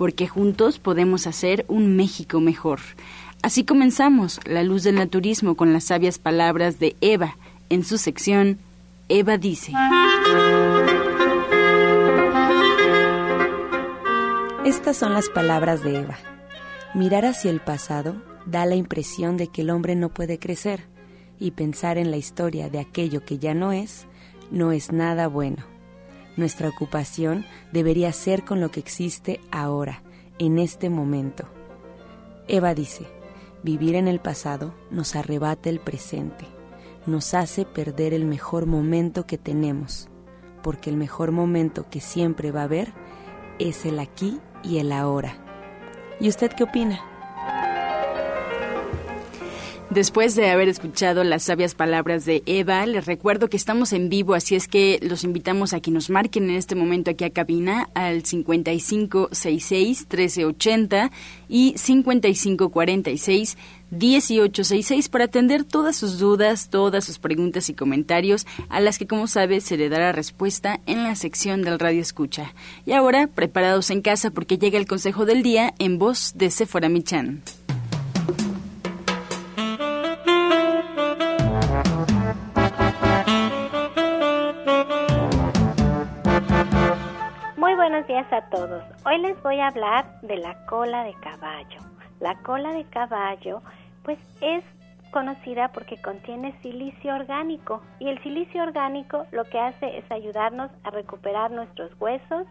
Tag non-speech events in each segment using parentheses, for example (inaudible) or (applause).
porque juntos podemos hacer un México mejor. Así comenzamos La Luz del Naturismo con las sabias palabras de Eva en su sección Eva dice. Estas son las palabras de Eva. Mirar hacia el pasado da la impresión de que el hombre no puede crecer y pensar en la historia de aquello que ya no es no es nada bueno. Nuestra ocupación debería ser con lo que existe ahora, en este momento. Eva dice, vivir en el pasado nos arrebata el presente, nos hace perder el mejor momento que tenemos, porque el mejor momento que siempre va a haber es el aquí y el ahora. ¿Y usted qué opina? Después de haber escuchado las sabias palabras de Eva, les recuerdo que estamos en vivo, así es que los invitamos a que nos marquen en este momento aquí a cabina al 5566-1380 y 5546-1866 para atender todas sus dudas, todas sus preguntas y comentarios, a las que, como sabe, se le dará respuesta en la sección del Radio Escucha. Y ahora, preparados en casa porque llega el consejo del día en voz de Sephora Michan. Días a todos. Hoy les voy a hablar de la cola de caballo. La cola de caballo pues es conocida porque contiene silicio orgánico y el silicio orgánico lo que hace es ayudarnos a recuperar nuestros huesos,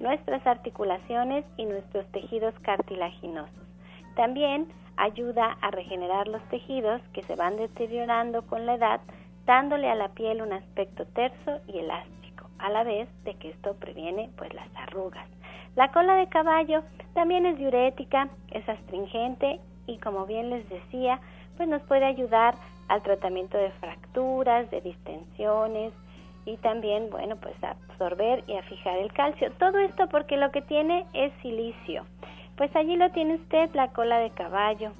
nuestras articulaciones y nuestros tejidos cartilaginosos. También ayuda a regenerar los tejidos que se van deteriorando con la edad, dándole a la piel un aspecto terso y elástico a la vez de que esto previene pues las arrugas. La cola de caballo también es diurética, es astringente y como bien les decía, pues nos puede ayudar al tratamiento de fracturas, de distensiones y también, bueno, pues a absorber y a fijar el calcio. Todo esto porque lo que tiene es silicio. Pues allí lo tiene usted, la cola de caballo,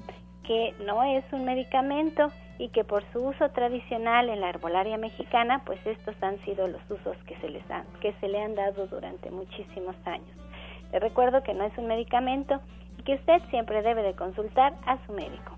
que no es un medicamento, y que por su uso tradicional en la herbolaria mexicana, pues estos han sido los usos que se les han, que se le han dado durante muchísimos años. Le recuerdo que no es un medicamento y que usted siempre debe de consultar a su médico.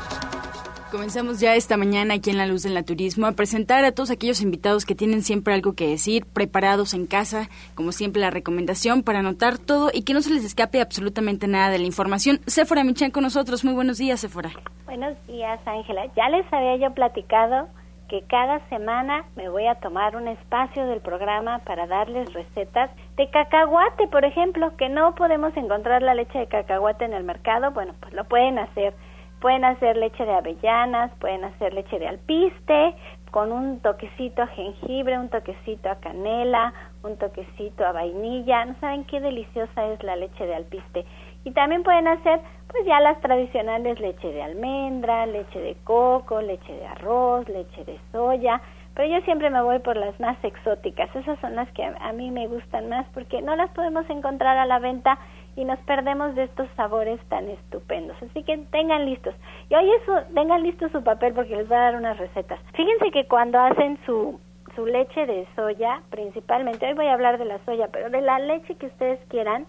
Comenzamos ya esta mañana aquí en La Luz del Naturismo a presentar a todos aquellos invitados que tienen siempre algo que decir, preparados en casa, como siempre la recomendación para anotar todo y que no se les escape absolutamente nada de la información. Sephora Michan con nosotros, muy buenos días Sephora. Buenos días Ángela, ya les había yo platicado que cada semana me voy a tomar un espacio del programa para darles recetas de cacahuate, por ejemplo, que no podemos encontrar la leche de cacahuate en el mercado, bueno, pues lo pueden hacer. Pueden hacer leche de avellanas, pueden hacer leche de alpiste, con un toquecito a jengibre, un toquecito a canela, un toquecito a vainilla. No saben qué deliciosa es la leche de alpiste. Y también pueden hacer pues ya las tradicionales leche de almendra, leche de coco, leche de arroz, leche de soya, pero yo siempre me voy por las más exóticas, esas son las que a, mí me gustan más porque no las podemos encontrar a la venta y nos perdemos de estos sabores tan estupendos. Así que tengan listos. Y hoy eso, tengan listo su papel porque les voy a dar unas recetas. Fíjense que cuando hacen su, su leche de soya, principalmente, hoy voy a hablar de la soya, pero de la leche que ustedes quieran,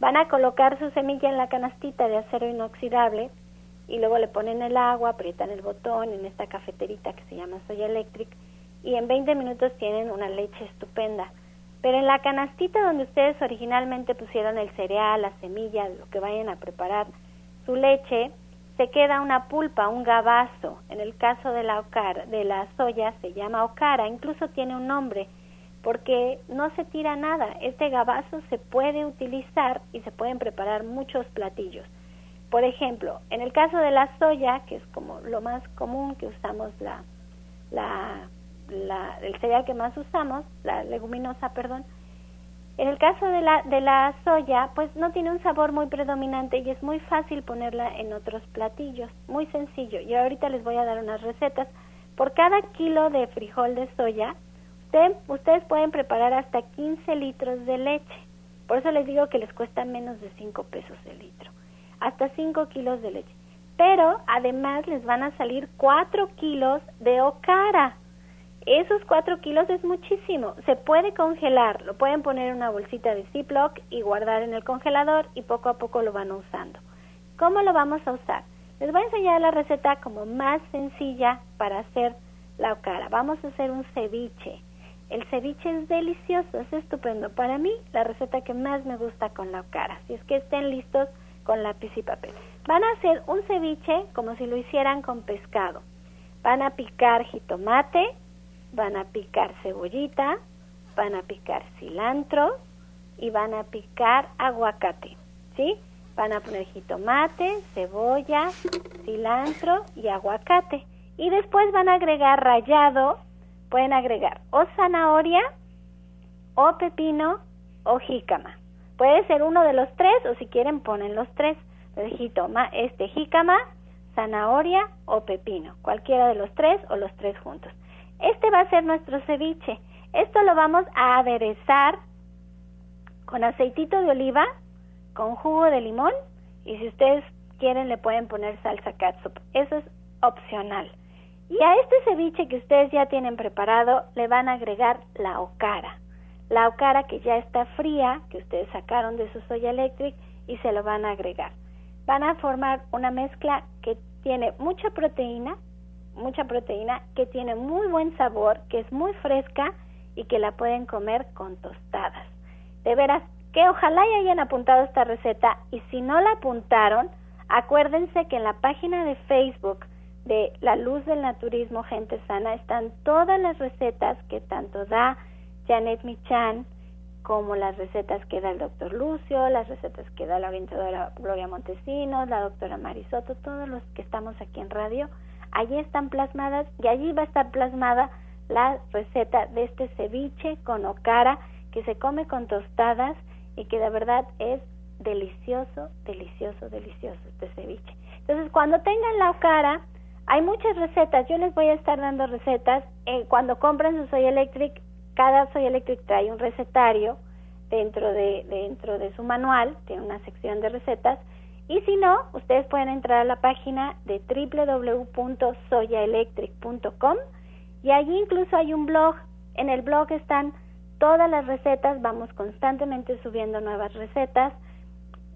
van a colocar su semilla en la canastita de acero inoxidable y luego le ponen el agua, aprietan el botón en esta cafeterita que se llama Soya Electric y en 20 minutos tienen una leche estupenda. Pero en la canastita donde ustedes originalmente pusieron el cereal, la semilla, lo que vayan a preparar, su leche, se queda una pulpa, un gabazo. En el caso de la, ocara, de la soya se llama ocara, incluso tiene un nombre, porque no se tira nada. Este gabazo se puede utilizar y se pueden preparar muchos platillos. Por ejemplo, en el caso de la soya, que es como lo más común que usamos la, la, la, el cereal que más usamos, la leguminosa, perdón, en el caso de la, de la soya, pues no tiene un sabor muy predominante y es muy fácil ponerla en otros platillos, muy sencillo. Y ahorita les voy a dar unas recetas. Por cada kilo de frijol de soya, usted, ustedes pueden preparar hasta 15 litros de leche. Por eso les digo que les cuesta menos de 5 pesos el litro hasta 5 kilos de leche. Pero además les van a salir 4 kilos de okara. Esos 4 kilos es muchísimo. Se puede congelar, lo pueden poner en una bolsita de Ziploc y guardar en el congelador y poco a poco lo van usando. ¿Cómo lo vamos a usar? Les voy a enseñar la receta como más sencilla para hacer la okara. Vamos a hacer un ceviche. El ceviche es delicioso, es estupendo. Para mí, la receta que más me gusta con la okara. Si es que estén listos, con lápiz y papel. Van a hacer un ceviche como si lo hicieran con pescado. Van a picar jitomate, van a picar cebollita, van a picar cilantro y van a picar aguacate, ¿sí? Van a poner jitomate, cebolla, cilantro y aguacate. Y después van a agregar rallado, pueden agregar o zanahoria, o pepino, o jícama. Puede ser uno de los tres o si quieren ponen los tres. jitoma, este jícama, zanahoria o pepino, cualquiera de los tres o los tres juntos. Este va a ser nuestro ceviche. Esto lo vamos a aderezar con aceitito de oliva, con jugo de limón y si ustedes quieren le pueden poner salsa catsup. Eso es opcional. Y a este ceviche que ustedes ya tienen preparado le van a agregar la ocara la ocara que ya está fría, que ustedes sacaron de su soya electric y se lo van a agregar. Van a formar una mezcla que tiene mucha proteína, mucha proteína, que tiene muy buen sabor, que es muy fresca y que la pueden comer con tostadas. De veras, que ojalá ya hayan apuntado esta receta y si no la apuntaron, acuérdense que en la página de Facebook de La Luz del Naturismo Gente Sana están todas las recetas que tanto da Janet Michan, como las recetas que da el doctor Lucio, las recetas que da la orientadora Gloria Montesinos, la doctora Marisoto, todos los que estamos aquí en radio, allí están plasmadas y allí va a estar plasmada la receta de este ceviche con ocara que se come con tostadas y que de verdad es delicioso, delicioso, delicioso este ceviche. Entonces, cuando tengan la ocara, hay muchas recetas. Yo les voy a estar dando recetas. Eh, cuando compren su Soy Electric, cada Soy Electric trae un recetario dentro de, dentro de su manual, tiene una sección de recetas, y si no, ustedes pueden entrar a la página de www.soyaelectric.com y allí incluso hay un blog. En el blog están todas las recetas, vamos constantemente subiendo nuevas recetas,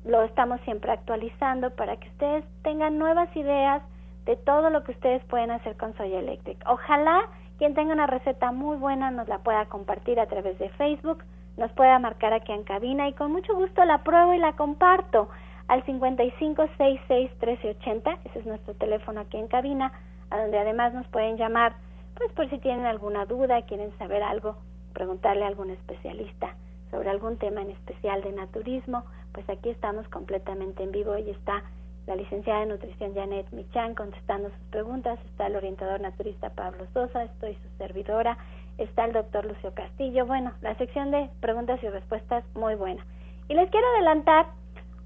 lo estamos siempre actualizando para que ustedes tengan nuevas ideas de todo lo que ustedes pueden hacer con Soya Electric. Ojalá quien tenga una receta muy buena nos la pueda compartir a través de Facebook, nos pueda marcar aquí en cabina y con mucho gusto la pruebo y la comparto al 55661380, ese es nuestro teléfono aquí en cabina, a donde además nos pueden llamar, pues por si tienen alguna duda, quieren saber algo, preguntarle a algún especialista sobre algún tema en especial de naturismo, pues aquí estamos completamente en vivo. Y está la licenciada en nutrición Janet Michan contestando sus preguntas, está el orientador naturista Pablo Sosa, estoy su servidora, está el doctor Lucio Castillo. Bueno, la sección de preguntas y respuestas muy buena. Y les quiero adelantar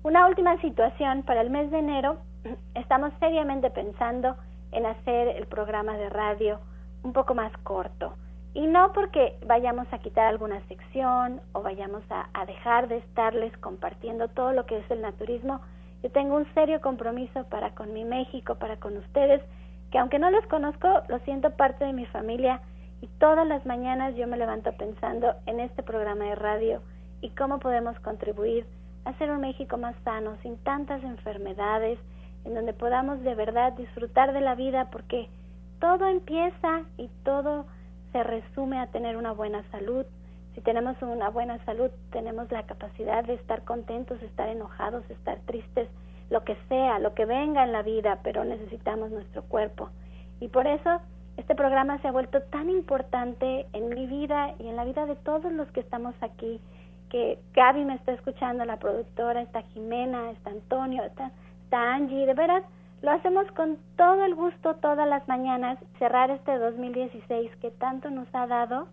una última situación para el mes de enero. (clears throat) Estamos seriamente pensando en hacer el programa de radio un poco más corto. Y no porque vayamos a quitar alguna sección o vayamos a, dejar de estarles compartiendo todo lo que es el naturismo. Yo tengo un serio compromiso para con mi México, para con ustedes, que aunque no los conozco, lo siento parte de mi familia y todas las mañanas yo me levanto pensando en este programa de radio y cómo podemos contribuir hacer un México más sano, sin tantas enfermedades, en donde podamos de verdad disfrutar de la vida, porque todo empieza y todo se resume a tener una buena salud. Si tenemos una buena salud, tenemos la capacidad de estar contentos, estar enojados, estar tristes, lo que sea, lo que venga en la vida, pero necesitamos nuestro cuerpo. Y por eso este programa se ha vuelto tan importante en mi vida y en la vida de todos los que estamos aquí, que Gaby me está escuchando, la productora, está Jimena, está Antonio, está, está Angie, de veras, lo hacemos con todo el gusto todas las mañanas, cerrar este 2016 que tanto nos ha dado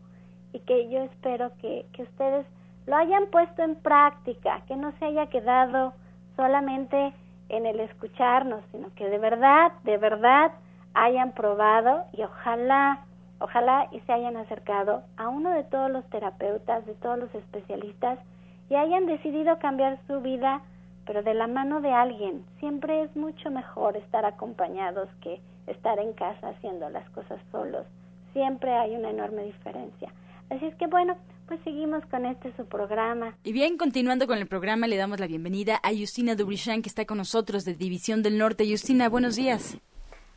y que yo espero que, que ustedes lo hayan puesto en práctica, que no se haya quedado solamente en el escucharnos, sino que de verdad, de verdad hayan probado y ojalá, ojalá y se hayan acercado a uno de todos los terapeutas, de todos los especialistas y hayan decidido cambiar su vida, pero de la mano de alguien. Siempre es mucho mejor estar acompañados que estar en casa haciendo las cosas solos. Siempre hay una enorme diferencia. Así es que bueno, pues seguimos con este su programa. Y bien, continuando con el programa, le damos la bienvenida a Justina Dubrichan, que está con nosotros de División del Norte. Justina, buenos días.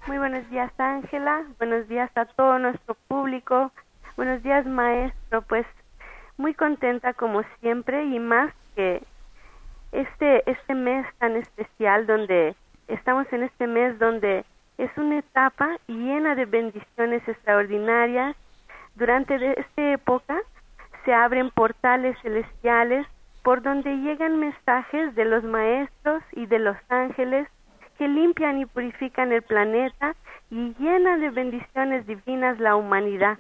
Muy buenos días, Ángela. Buenos días a todo nuestro público. Buenos días, maestro. Pues muy contenta como siempre y más que este este mes tan especial donde estamos en este mes donde es una etapa llena de bendiciones extraordinarias. Durante esta época se abren portales celestiales por donde llegan mensajes de los maestros y de los ángeles que limpian y purifican el planeta y llenan de bendiciones divinas la humanidad.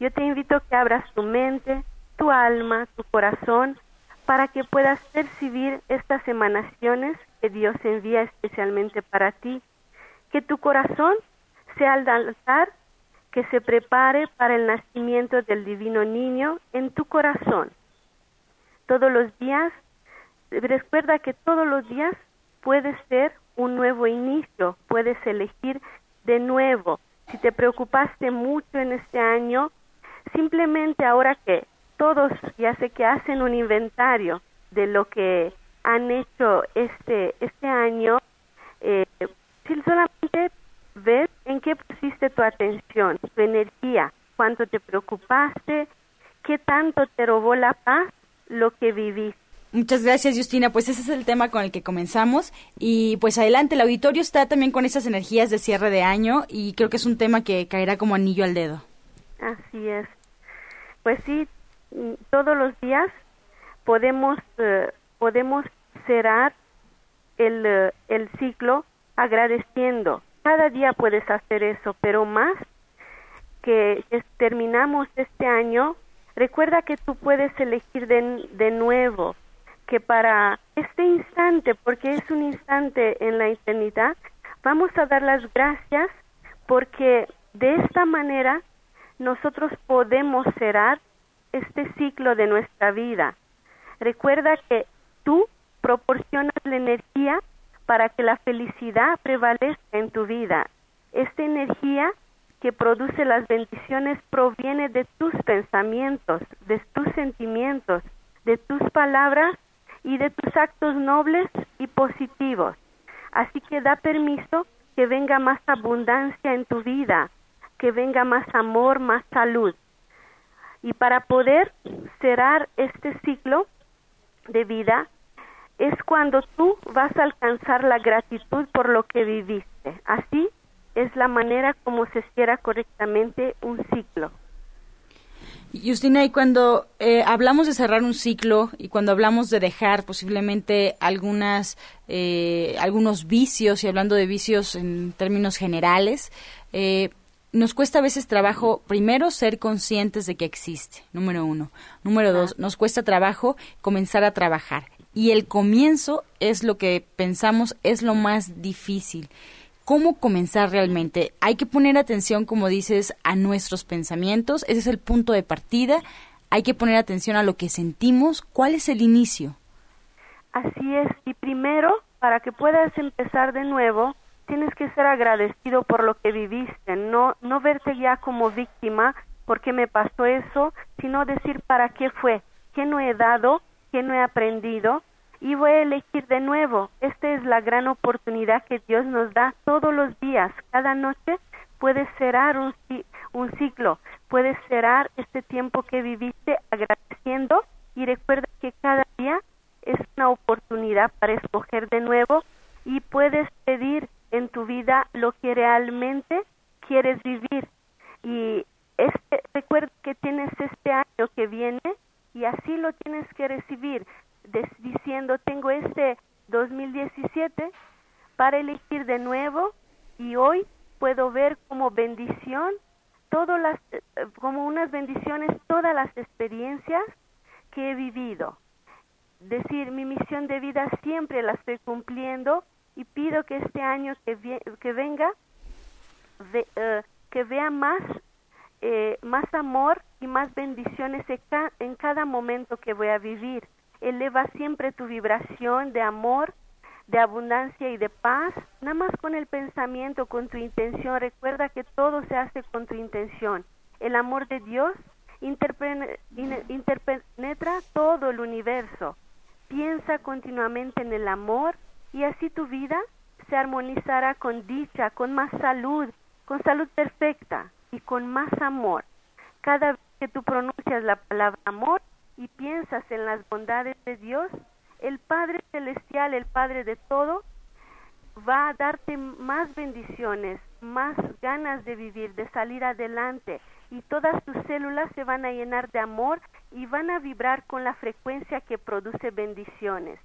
Yo te invito a que abras tu mente, tu alma, tu corazón, para que puedas percibir estas emanaciones que Dios envía especialmente para ti. Que tu corazón sea el altar que se prepare para el nacimiento del divino niño en tu corazón. Todos los días, recuerda que todos los días puede ser un nuevo inicio, puedes elegir de nuevo. Si te preocupaste mucho en este año, simplemente ahora que todos ya sé que hacen un inventario de lo que han hecho este este año, eh, solamente ves en qué pusiste tu atención, tu energía, cuánto te preocupaste, qué tanto te robó la paz lo que viviste. Muchas gracias, Justina. Pues ese es el tema con el que comenzamos. Y pues adelante, el auditorio está también con esas energías de cierre de año y creo que es un tema que caerá como anillo al dedo. Así es. Pues sí, todos los días podemos, eh, podemos cerrar el, eh, el ciclo agradeciendo. Cada día puedes hacer eso, pero más que, terminamos este año, recuerda que tú puedes elegir de, de nuevo que para este instante, porque es un instante en la eternidad, vamos a dar las gracias porque de esta manera nosotros podemos cerrar este ciclo de nuestra vida. Recuerda que tú proporcionas la energía para que la felicidad prevalezca en tu vida. Esta energía que produce las bendiciones proviene de tus pensamientos, de tus sentimientos, de tus palabras y de tus actos nobles y positivos. Así que da permiso que venga más abundancia en tu vida, que venga más amor, más salud. Y para poder cerrar este ciclo de vida es cuando tú vas a alcanzar la gratitud por lo que viviste. Así es la manera como se cierra correctamente un ciclo. Justina, y cuando eh, hablamos de cerrar un ciclo y cuando hablamos de dejar posiblemente algunas, eh, algunos vicios, y hablando de vicios en términos generales, eh, nos cuesta a veces trabajo, primero, ser conscientes de que existe, número uno. Número dos, nos cuesta trabajo comenzar a trabajar. Y el comienzo es lo que pensamos es lo más difícil. ¿Cómo comenzar realmente? Hay que poner atención, como dices, a nuestros pensamientos, ese es el punto de partida, hay que poner atención a lo que sentimos, ¿cuál es el inicio? Así es, y primero, para que puedas empezar de nuevo, tienes que ser agradecido por lo que viviste, no, no verte ya como víctima, porque me pasó eso, sino decir para qué fue, qué no he dado, qué no he aprendido, y voy a elegir de nuevo. Esta es la gran oportunidad que Dios nos da todos los días. Cada noche puedes cerrar un, un ciclo, puedes cerrar este tiempo que viviste agradeciendo y recuerda que cada día es una oportunidad para escoger de nuevo y puedes pedir en tu vida lo que realmente quieres vivir. Y este, recuerda que tienes este año que viene y así lo tienes que recibir, diciendo, tengo este 2017 para elegir de nuevo y hoy puedo ver como bendición todas las, eh, como unas bendiciones todas las experiencias que he vivido. Decir, mi misión de vida siempre la estoy cumpliendo y pido que este año que, que venga eh, que vea más eh, más amor y más bendiciones en cada momento que voy a vivir. Eleva siempre tu vibración de amor, de abundancia y de paz, nada más con el pensamiento, con tu intención. Recuerda que todo se hace con tu intención. El amor de Dios interpenetra todo el universo. Piensa continuamente en el amor y así tu vida se armonizará con dicha, con más salud, con salud perfecta y con más amor. Cada vez que tú pronuncias la palabra amor y piensas en las bondades de Dios, el Padre Celestial, el Padre de todo, va a darte más bendiciones, más ganas de vivir, de salir adelante y todas tus células se van a llenar de amor y van a vibrar con la frecuencia que produce bendiciones.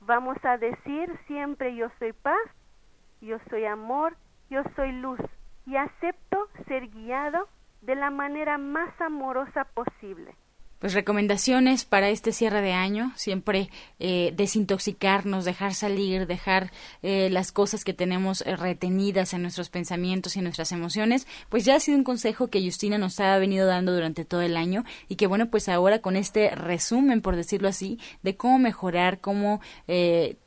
Vamos a decir siempre yo soy paz, yo soy amor, yo soy luz y acepto ser guiado de la manera más amorosa posible. Pues recomendaciones para este cierre de año, siempre eh, desintoxicarnos, dejar salir, dejar eh, las cosas que tenemos eh, retenidas en nuestros pensamientos y en nuestras emociones, pues ya ha sido un consejo que Justina nos ha venido dando durante todo el año y que bueno, pues ahora con este resumen, por decirlo así, de cómo mejorar, cómo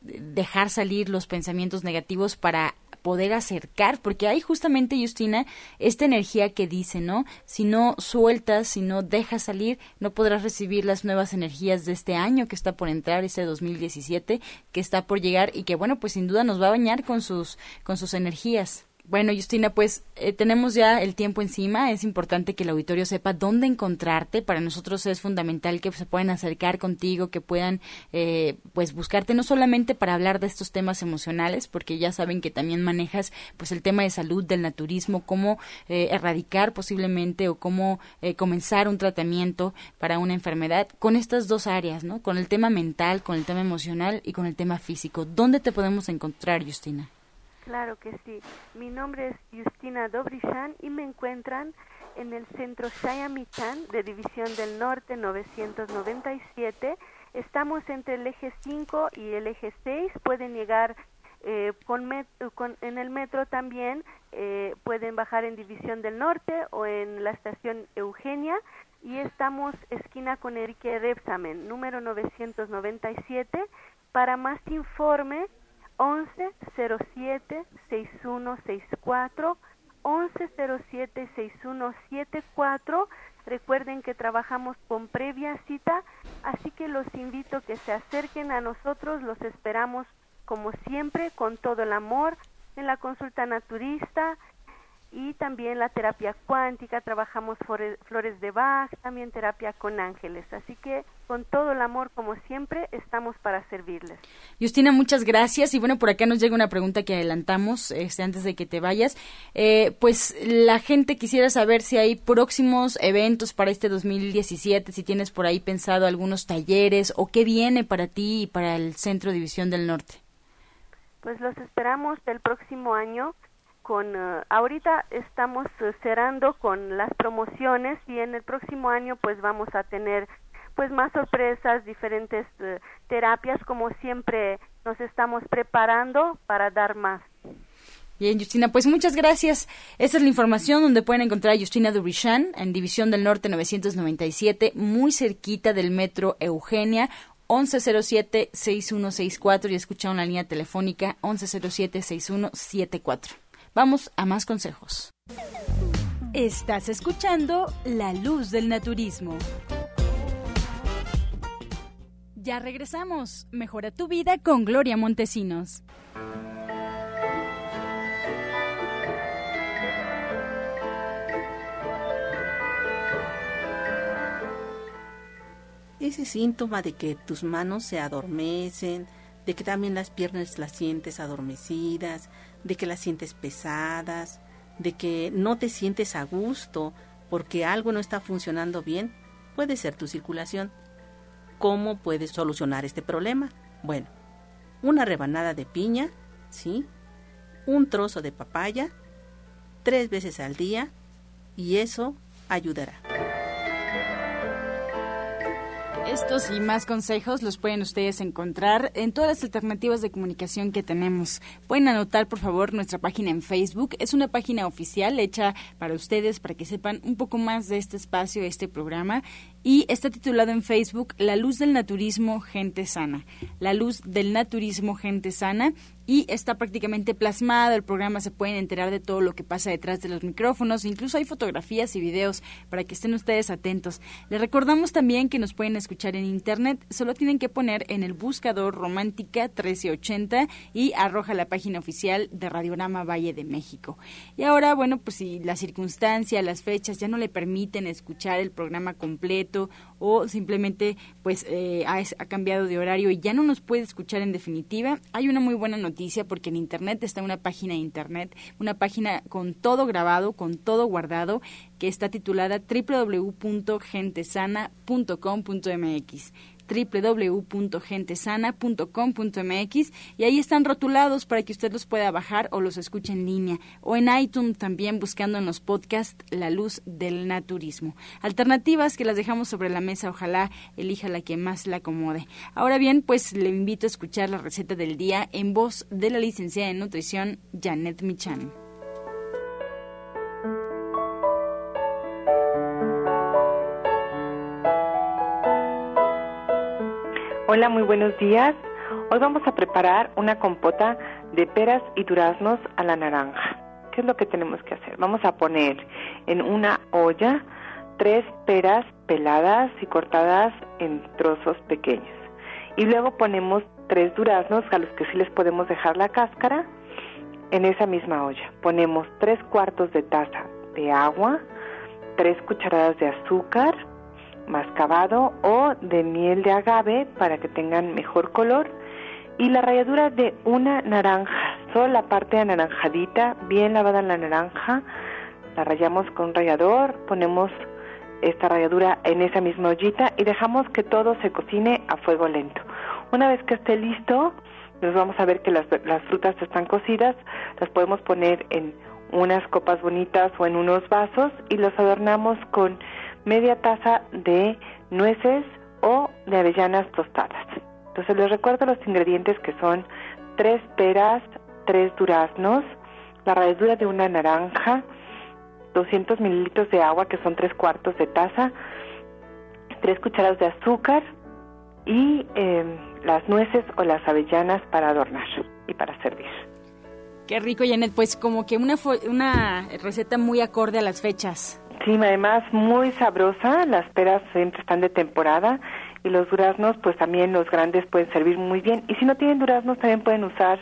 dejar salir los pensamientos negativos para poder acercar, porque hay justamente, Justina, esta energía que dice, ¿no? Si no sueltas, si no dejas salir, no podrás recibir las nuevas energías de este año que está por entrar, este 2017, que está por llegar y que, bueno, pues sin duda nos va a bañar con sus, con sus energías. Bueno, Justina, pues eh, tenemos ya el tiempo encima. Es importante que el auditorio sepa dónde encontrarte. Para nosotros es fundamental que se puedan acercar contigo, que puedan eh, pues buscarte no solamente para hablar de estos temas emocionales, porque ya saben que también manejas pues el tema de salud, del naturismo, cómo eh, erradicar posiblemente o cómo comenzar un tratamiento para una enfermedad con estas dos áreas, ¿no? Con el tema mental, con el tema emocional y con el tema físico. ¿Dónde te podemos encontrar, Justina? Claro que sí. Mi nombre es Justina Dobrichan y me encuentran en el centro Sayamichan de División del Norte 997. Estamos entre el eje 5 y el eje 6. Pueden llegar eh, con, en el metro también. Eh, pueden bajar en División del Norte o en la estación Eugenia. Y estamos esquina con Enrique Repsamen, número 997. Para más informe, 11 07 6164 11 07 6174 Recuerden que trabajamos con previa cita, así que los invito a que se acerquen a nosotros, los esperamos como siempre con todo el amor en la consulta naturista, y también la terapia cuántica, trabajamos flores de Bach, también terapia con ángeles. Así que con todo el amor, como siempre, estamos para servirles. Justina, muchas gracias. Y bueno, por acá nos llega una pregunta que adelantamos este, antes de que te vayas. Eh, pues la gente quisiera saber si hay próximos eventos para este 2017, si tienes por ahí pensado algunos talleres o qué viene para ti y para el Centro División del Norte. Pues los esperamos el próximo año con eh, ahorita estamos eh, cerrando con las promociones y en el próximo año pues vamos a tener pues más sorpresas, diferentes eh, terapias como siempre nos estamos preparando para dar más. Bien, Justina, pues muchas gracias. Esta es la información donde pueden encontrar a Justina Dubrichan en División del Norte 997, muy cerquita del metro Eugenia. 1107-6164 y escucha una línea telefónica 1107-6174. Vamos a más consejos. Estás escuchando La Luz del Naturismo. Ya regresamos. Mejora tu vida con Gloria Montesinos. ese síntoma de que tus manos se adormecen, de que también las piernas las sientes adormecidas, de que las sientes pesadas, de que no te sientes a gusto porque algo no está funcionando bien, puede ser tu circulación. ¿Cómo puedes solucionar este problema? Bueno, una rebanada de piña, ¿sí? Un trozo de papaya, tres veces al día, y eso ayudará. Estos y más consejos los pueden ustedes encontrar en todas las alternativas de comunicación que tenemos. Pueden anotar, por favor, nuestra página en Facebook. Es una página oficial hecha para ustedes, para que sepan un poco más de este espacio, este programa y está titulado en Facebook La luz del naturismo, gente sana. La luz del naturismo, gente sana. Y está prácticamente plasmado el programa, se pueden enterar de todo lo que pasa detrás de los micrófonos, incluso hay fotografías y videos para que estén ustedes atentos. Les recordamos también que nos pueden escuchar en internet, solo tienen que poner en el buscador Romántica 1380 y arroja la página oficial de Radiograma Valle de México. Y ahora, bueno, pues si la circunstancia, las fechas ya no le permiten escuchar el programa completo, o simplemente pues eh, ha, ha, cambiado de horario y ya no nos puede escuchar en definitiva, hay una muy buena noticia porque en Internet está una página de Internet, una página con todo grabado, con todo guardado, que está titulada www.gentesana.com.mx www.gentesana.com.mx y ahí están rotulados para que usted los pueda bajar o los escuche en línea o en iTunes también buscando en los podcasts La Luz del Naturismo. Alternativas que las dejamos sobre la mesa, ojalá elija la que más la acomode. Ahora bien, pues le invito a escuchar la receta del día en voz de la licenciada en nutrición Janet Michan. Hola, muy buenos días. Hoy vamos a preparar una compota de peras y duraznos a la naranja. ¿Qué es lo que tenemos que hacer? Vamos a poner en una olla tres peras peladas y cortadas en trozos pequeños. Y luego ponemos tres duraznos a los que sí les podemos dejar la cáscara en esa misma olla. Ponemos tres cuartos de taza de agua, tres cucharadas de azúcar, mascabado o de miel de agave para que tengan mejor color y la ralladura de una naranja, solo la parte anaranjadita, bien lavada la naranja, la rayamos con un rallador, ponemos esta ralladura en esa misma ollita y dejamos que todo se cocine a fuego lento. Una vez que esté listo, nos vamos a ver que las, las frutas están cocidas, las podemos poner en unas copas bonitas o en unos vasos y los adornamos con media taza de nueces o de avellanas tostadas. Entonces les recuerdo los ingredientes que son tres peras, tres duraznos, la ralladura de una naranja, 200 mililitros de agua que son tres cuartos de taza, tres cucharadas de azúcar y eh, las nueces o las avellanas para adornar y para servir. Qué rico, Janet. Pues como que una, una receta muy acorde a las fechas. Sí, además muy sabrosa, las peras siempre están de temporada y los duraznos, pues también los grandes pueden servir muy bien. Y si no tienen duraznos, también pueden usar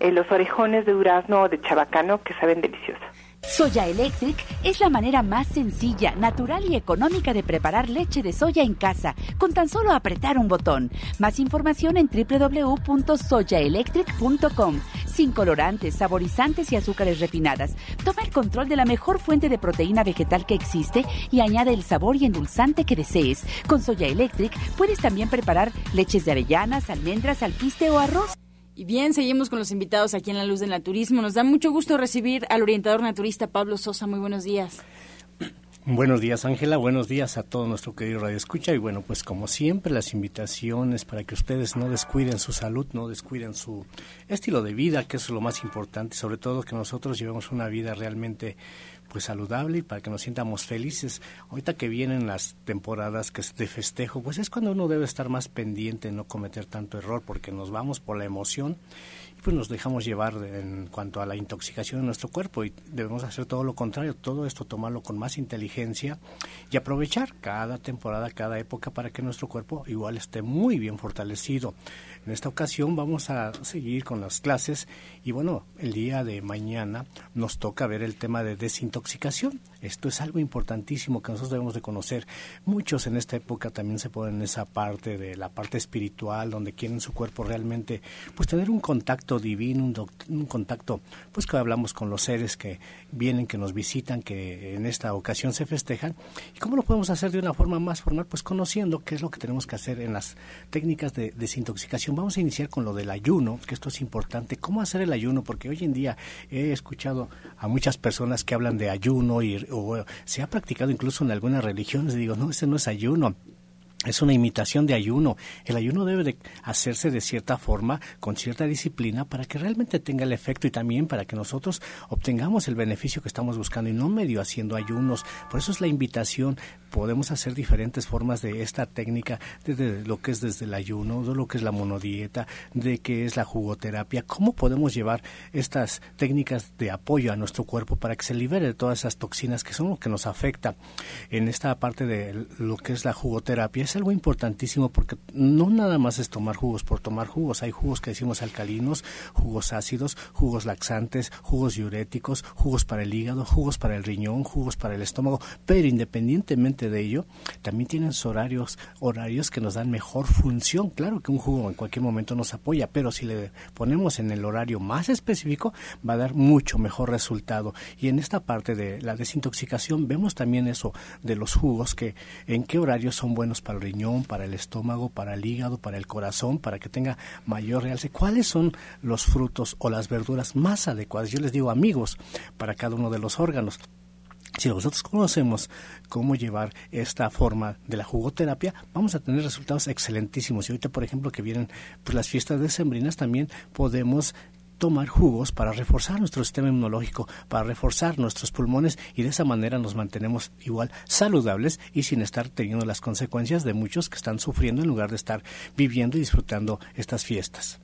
eh, los orejones de durazno o de chabacano que saben deliciosos. Soya Electric es la manera más sencilla, natural y económica de preparar leche de soya en casa, con tan solo apretar un botón. Más información en www.soyaelectric.com. Sin colorantes, saborizantes y azúcares refinadas. Toma el control de la mejor fuente de proteína vegetal que existe y añade el sabor y endulzante que desees. Con Soya Electric puedes también preparar leches de avellanas, almendras, alpiste o arroz. Y bien, seguimos con los invitados aquí en La Luz del Naturismo. Nos da mucho gusto recibir al orientador naturista Pablo Sosa. Muy buenos días. Buenos días, Ángela. Buenos días a todo nuestro querido Radio Escucha. Y bueno, pues como siempre, las invitaciones para que ustedes no descuiden su salud, no descuiden su estilo de vida, que es lo más importante, sobre todo que nosotros llevemos una vida realmente pues saludable y para que nos sientamos felices. Ahorita que vienen las temporadas que es de festejo, pues es cuando uno debe estar más pendiente, no cometer tanto error, porque nos vamos por la emoción pues nos dejamos llevar en cuanto a la intoxicación de nuestro cuerpo y debemos hacer todo lo contrario, todo esto tomarlo con más inteligencia y aprovechar cada temporada, cada época para que nuestro cuerpo igual esté muy bien fortalecido. En esta ocasión vamos a seguir con las clases y bueno, el día de mañana nos toca ver el tema de desintoxicación. Esto es algo importantísimo que nosotros debemos de conocer. Muchos en esta época también se ponen en esa parte de la parte espiritual donde quieren su cuerpo realmente pues tener un contacto divino, un, contacto pues que hablamos con los seres que vienen, que nos visitan, que en esta ocasión se festejan. ¿Y cómo lo podemos hacer de una forma más formal? Pues conociendo qué es lo que tenemos que hacer en las técnicas de desintoxicación vamos a iniciar con lo del ayuno, que esto es importante. ¿Cómo hacer el ayuno? Porque hoy en día he escuchado a muchas personas que hablan de ayuno y o, se ha practicado incluso en algunas religiones. Digo, no, ese no es ayuno es una imitación de ayuno. El ayuno debe de hacerse de cierta forma, con cierta disciplina, para que realmente tenga el efecto y también para que nosotros obtengamos el beneficio que estamos buscando y no medio haciendo ayunos. Por eso es la invitación. Podemos hacer diferentes formas de esta técnica, desde lo que es desde el ayuno, de lo que es la monodieta, de qué es la jugoterapia, cómo podemos llevar estas técnicas de apoyo a nuestro cuerpo para que se libere de todas esas toxinas que son lo que nos afecta. En esta parte de lo que es la jugoterapia, es algo importantísimo porque no nada más es tomar jugos por tomar jugos. Hay jugos que decimos alcalinos, jugos ácidos, jugos laxantes, jugos diuréticos, jugos para el hígado, jugos para el riñón, jugos para el estómago. Pero independientemente de ello, también tienen horarios, horarios que nos dan mejor función. Claro que un jugo en cualquier momento nos apoya, pero si le ponemos en el horario más específico, va a dar mucho mejor resultado. Y en esta parte de la desintoxicación vemos también eso de los jugos, que en qué horarios son buenos para riñón, para el estómago, para el hígado, para el corazón, para que tenga mayor realce. ¿Cuáles son los frutos o las verduras más adecuadas? Yo les digo amigos para cada uno de los órganos. Si nosotros conocemos cómo llevar esta forma de la jugoterapia, vamos a tener resultados excelentísimos. Y ahorita, por ejemplo, que vienen pues, las fiestas decembrinas, también podemos tomar jugos para reforzar nuestro sistema inmunológico, para reforzar nuestros pulmones y de esa manera nos mantenemos igual saludables y sin estar teniendo las consecuencias de muchos que están sufriendo en lugar de estar viviendo y disfrutando estas fiestas.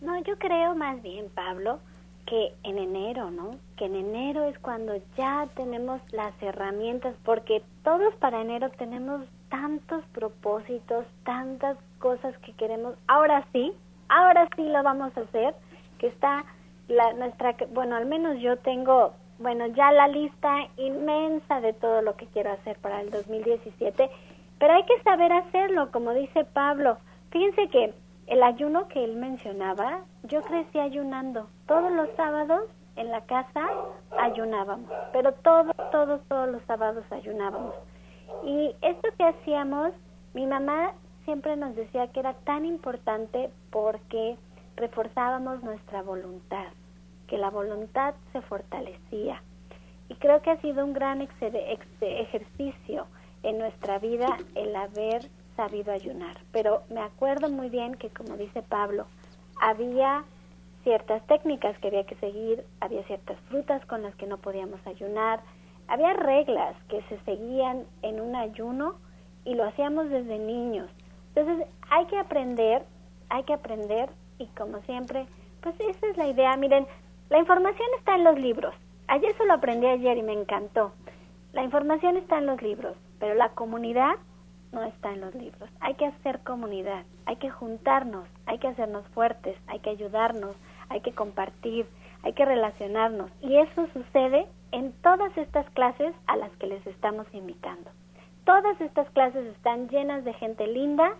No, yo creo más bien, Pablo, que en enero, ¿no? Que en enero es cuando ya tenemos las herramientas, porque todos para enero tenemos tantos propósitos, tantas cosas que queremos. Ahora sí, ahora sí lo vamos a hacer que está la, nuestra, bueno, al menos yo tengo, bueno, ya la lista inmensa de todo lo que quiero hacer para el 2017, pero hay que saber hacerlo, como dice Pablo. Fíjense que el ayuno que él mencionaba, yo crecí ayunando. Todos los sábados en la casa ayunábamos, pero todos, todos, todos los sábados ayunábamos. Y esto que hacíamos, mi mamá siempre nos decía que era tan importante porque reforzábamos nuestra voluntad, que la voluntad se fortalecía. Y creo que ha sido un gran ejercicio en nuestra vida el haber sabido ayunar. Pero me acuerdo muy bien que, como dice Pablo, había ciertas técnicas que había que seguir, había ciertas frutas con las que no podíamos ayunar, había reglas que se seguían en un ayuno y lo hacíamos desde niños. Entonces hay que aprender, hay que aprender y como siempre, pues esa es la idea. Miren, la información está en los libros. Ayer eso lo aprendí ayer y me encantó. La información está en los libros, pero la comunidad no está en los libros. Hay que hacer comunidad, hay que juntarnos, hay que hacernos fuertes, hay que ayudarnos, hay que compartir, hay que relacionarnos. Y eso sucede en todas estas clases a las que les estamos invitando. Todas estas clases están llenas de gente linda,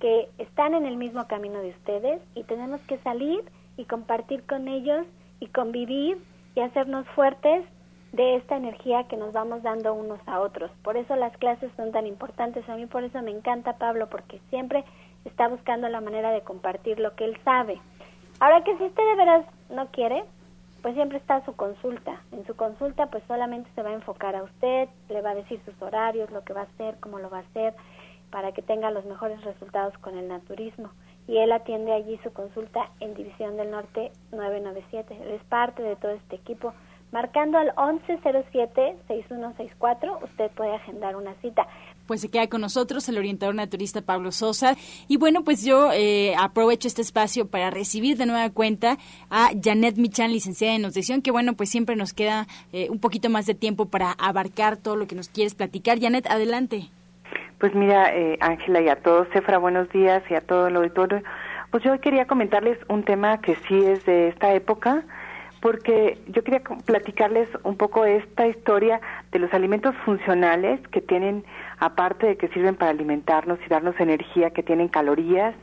que están en el mismo camino de ustedes y tenemos que salir y compartir con ellos y convivir y hacernos fuertes de esta energía que nos vamos dando unos a otros. Por eso las clases son tan importantes. A mí por eso me encanta Pablo, porque siempre está buscando la manera de compartir lo que él sabe. Ahora que si usted de veras no quiere, pues siempre está su consulta. En su consulta pues solamente se va a enfocar a usted, le va a decir sus horarios, lo que va a hacer, cómo lo va a hacer, para que tenga los mejores resultados con el naturismo. Y él atiende allí su consulta en División del Norte 997. Él es parte de todo este equipo. Marcando al 1107-6164, usted puede agendar una cita pues se queda con nosotros el orientador naturista Pablo Sosa. Y bueno, pues yo eh, aprovecho este espacio para recibir de nueva cuenta a Janet Michan, licenciada en nutrición, que bueno, pues siempre nos queda eh, un poquito más de tiempo para abarcar todo lo que nos quieres platicar. Janet, adelante. Pues mira, eh, Ángela y a todos, Cefra, buenos días y a todo el auditorio. Pues yo quería comentarles un tema que sí es de esta época, porque yo quería platicarles un poco esta historia de los alimentos funcionales que tienen aparte de que sirven para alimentarnos y darnos energía, que tienen calorías,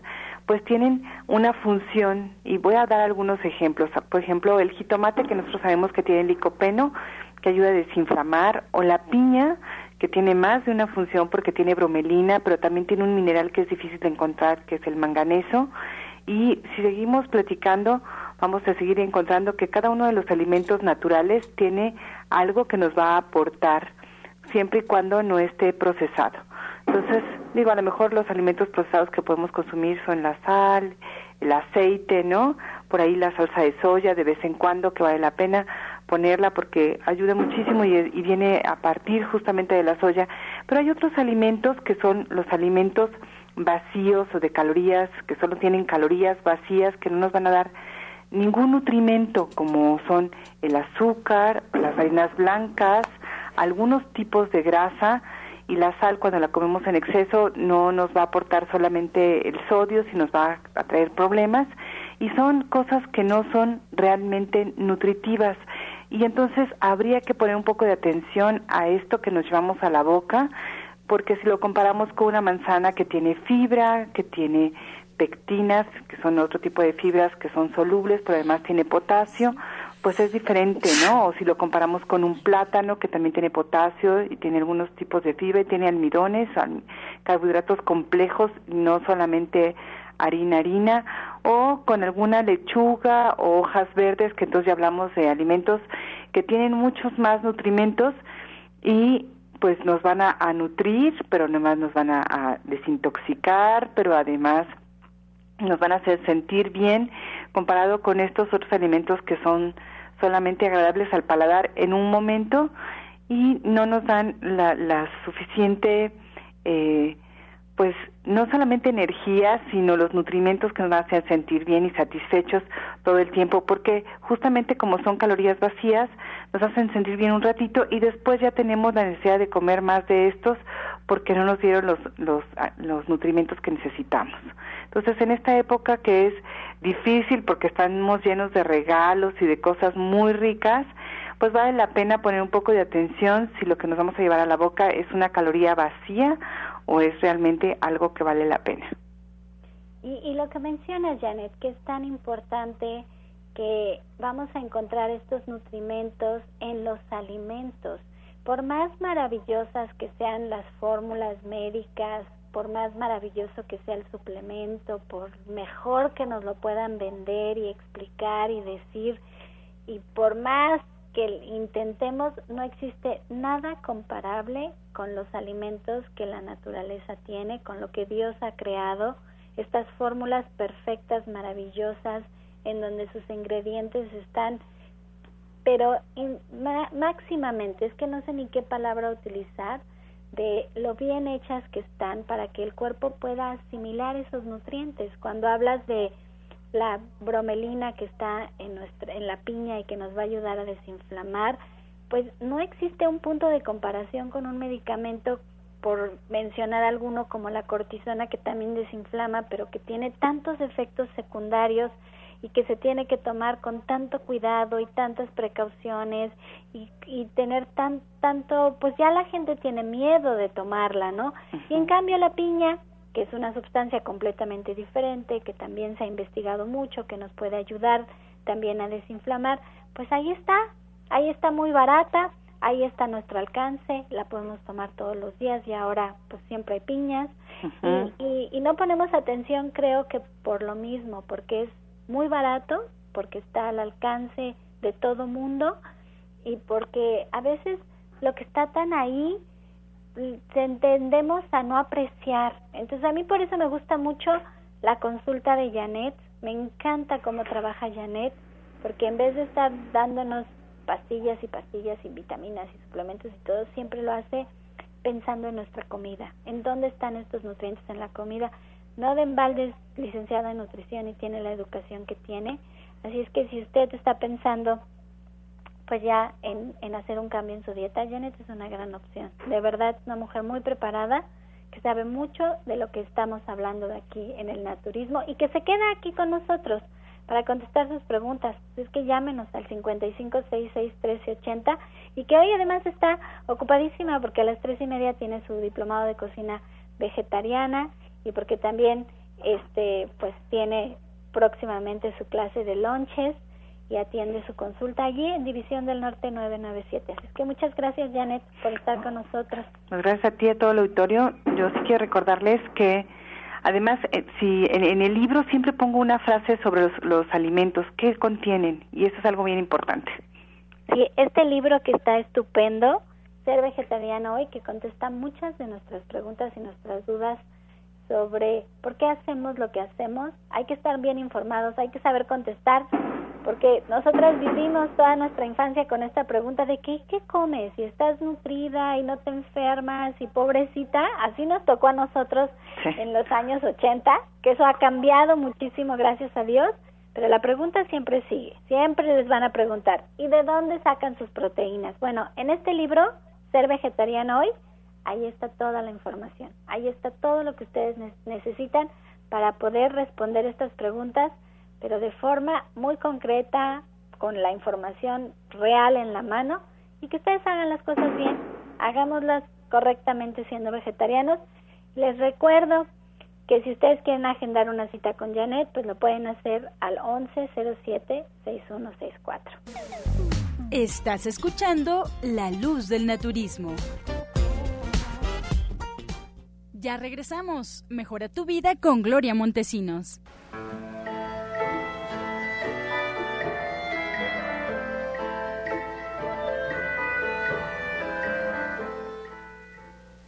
pues tienen una función y voy a dar algunos ejemplos. Por ejemplo, el jitomate que nosotros sabemos que tiene licopeno, que ayuda a desinflamar, o la piña, que tiene más de una función porque tiene bromelina, pero también tiene un mineral que es difícil de encontrar, que es el manganeso. Y si seguimos platicando, vamos a seguir encontrando que cada uno de los alimentos naturales tiene algo que nos va a aportar siempre y cuando no esté procesado. Entonces, digo, a lo mejor los alimentos procesados que podemos consumir son la sal, el aceite, ¿no? Por ahí la salsa de soya de vez en cuando que vale la pena ponerla porque ayuda muchísimo y, viene a partir justamente de la soya. Pero hay otros alimentos que son los alimentos vacíos o de calorías, que solo tienen calorías vacías, que no nos van a dar ningún nutrimento, como son el azúcar, las harinas blancas, algunos tipos de grasa y la sal cuando la comemos en exceso no nos va a aportar solamente el sodio, sino nos va a traer problemas y son cosas que no son realmente nutritivas. Y entonces habría que poner un poco de atención a esto que nos llevamos a la boca, porque si lo comparamos con una manzana que tiene fibra, que tiene pectinas, que son otro tipo de fibras que son solubles, pero además tiene potasio, pues es diferente, ¿no? O si lo comparamos con un plátano que también tiene potasio y tiene algunos tipos de fibra y tiene almidones, carbohidratos complejos, no solamente harina, harina, o con alguna lechuga o hojas verdes, que entonces ya hablamos de alimentos que tienen muchos más nutrimentos y pues nos van a, nutrir, pero además nos van a desintoxicar, pero además nos van a hacer sentir bien comparado con estos otros alimentos que son solamente agradables al paladar en un momento y no nos dan la, la suficiente, eh, pues no solamente energía, sino los nutrimentos que nos hacen sentir bien y satisfechos todo el tiempo, porque justamente como son calorías vacías, nos hacen sentir bien un ratito y después ya tenemos la necesidad de comer más de estos porque no nos dieron los, los, ah, los nutrimentos que necesitamos. Entonces, en esta época que es difícil porque estamos llenos de regalos y de cosas muy ricas, pues vale la pena poner un poco de atención si lo que nos vamos a llevar a la boca es una caloría vacía o es realmente algo que vale la pena. Y, y lo que mencionas, Janet, que es tan importante que vamos a encontrar estos nutrimentos en los alimentos. Por más maravillosas que sean las fórmulas médicas, por más maravilloso que sea el suplemento, por mejor que nos lo puedan vender y explicar y decir, y por más que intentemos, no existe nada comparable con los alimentos que la naturaleza tiene, con lo que Dios ha creado, estas fórmulas perfectas, maravillosas, en donde sus ingredientes están, pero máximamente, es que no sé ni qué palabra utilizar, de lo bien hechas que están para que el cuerpo pueda asimilar esos nutrientes. Cuando hablas de la bromelina que está en nuestra en la piña y que nos va a ayudar a desinflamar, pues no existe un punto de comparación con un medicamento por mencionar alguno como la cortisona que también desinflama, pero que tiene tantos efectos secundarios y que se tiene que tomar con tanto cuidado y tantas precauciones y, y tener tan tanto pues ya la gente tiene miedo de tomarla no y en cambio la piña que es una sustancia completamente diferente que también se ha investigado mucho que nos puede ayudar también a desinflamar pues ahí está ahí está muy barata ahí está nuestro alcance, la podemos tomar todos los días y ahora pues siempre hay piñas. Y, y, y, no ponemos atención creo que por lo mismo, porque es muy barato porque está al alcance de todo mundo y porque a veces lo que está tan ahí tendemos a no apreciar. Entonces a mí por eso me gusta mucho la consulta de Janet, me encanta cómo trabaja Janet, porque en vez de estar dándonos pastillas y pastillas y vitaminas y suplementos y todo, siempre lo hace pensando en nuestra comida, en dónde están estos nutrientes en la comida. No de embalde es licenciada en nutrición y tiene la educación que tiene, así es que si usted está pensando pues ya en, en hacer un cambio en su dieta, Janet es una gran opción. De verdad una mujer muy preparada, que sabe mucho de lo que estamos hablando de aquí en el naturismo y que se queda aquí con nosotros para contestar sus preguntas. Es que llámenos al 55661380 y que hoy además está ocupadísima porque a las tres y media tiene su diplomado de cocina vegetariana y porque también este pues tiene próximamente su clase de lunches y atiende su consulta allí en División del Norte 997. Así que muchas gracias, Janet, por estar con nosotros. Pues gracias a ti y a todo el auditorio. Yo sí quiero recordarles que, además, eh, si en, el libro siempre pongo una frase sobre los, alimentos, qué contienen, y eso es algo bien importante. Sí, este libro que está estupendo, Ser Vegetariano Hoy, que contesta muchas de nuestras preguntas y nuestras dudas sobre por qué hacemos lo que hacemos. Hay que estar bien informados, hay que saber contestar porque nosotras vivimos toda nuestra infancia con esta pregunta de ¿qué, qué comes? Si estás nutrida y no te enfermas y pobrecita, así nos tocó a nosotros en los años 80, que eso ha cambiado muchísimo, gracias a Dios, pero la pregunta siempre sigue, siempre les van a preguntar, ¿y de dónde sacan sus proteínas? Bueno, en este libro, Ser Vegetariano Hoy, ahí está toda la información, ahí está todo lo que ustedes necesitan para poder responder estas preguntas pero de forma muy concreta, con la información real en la mano y que ustedes hagan las cosas bien, hagámoslas correctamente siendo vegetarianos. Les recuerdo que si ustedes quieren agendar una cita con Janet, pues lo pueden hacer al 1107-6164. Estás escuchando La Luz del Naturismo. Ya regresamos. Mejora tu vida con Gloria Montesinos.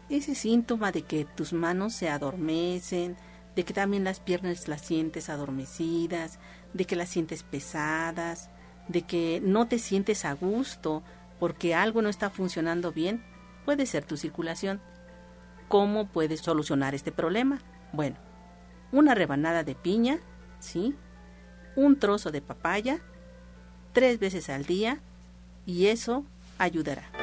Ese síntoma de que tus manos se adormecen, de que también las piernas las sientes adormecidas, de que las sientes pesadas, de que no te sientes a gusto porque algo no está funcionando bien, puede ser tu circulación. ¿Cómo puedes solucionar este problema? Bueno, una rebanada de piña, ¿sí? Un trozo de papaya, tres veces al día, y eso ayudará.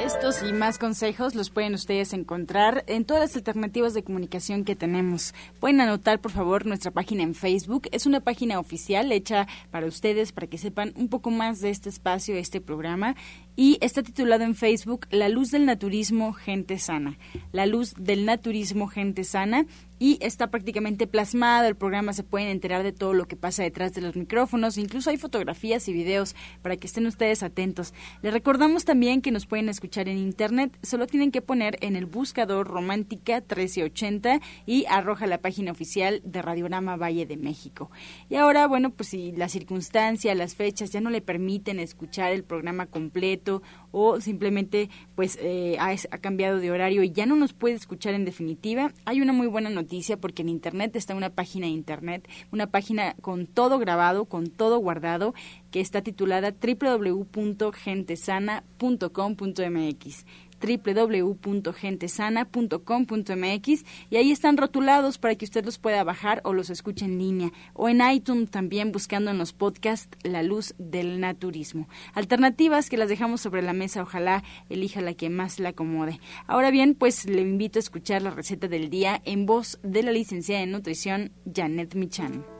Estos y más consejos los pueden ustedes encontrar en todas las alternativas de comunicación que tenemos. Pueden anotar, por favor, nuestra página en Facebook. Es una página oficial hecha para ustedes, para que sepan un poco más de este espacio, de este programa. Y está titulado en Facebook La luz del naturismo, gente sana. La luz del naturismo, gente sana y está prácticamente plasmado el programa, se pueden enterar de todo lo que pasa detrás de los micrófonos, incluso hay fotografías y videos para que estén ustedes atentos. Les recordamos también que nos pueden escuchar en internet, solo tienen que poner en el buscador Romántica 1380 y arroja la página oficial de Radiorama Valle de México. Y ahora, bueno, pues si la circunstancia, las fechas ya no le permiten escuchar el programa completo o simplemente pues eh, ha, ha cambiado de horario y ya no nos puede escuchar en definitiva, hay una muy buena noticia porque en Internet está una página de Internet, una página con todo grabado, con todo guardado, que está titulada www.gentesana.com.mx www.gentesana.com.mx y ahí están rotulados para que usted los pueda bajar o los escuche en línea o en iTunes también buscando en los podcasts La Luz del Naturismo. Alternativas que las dejamos sobre la mesa, ojalá elija la que más le acomode. Ahora bien, pues le invito a escuchar la receta del día en voz de la licenciada en nutrición Janet Michan.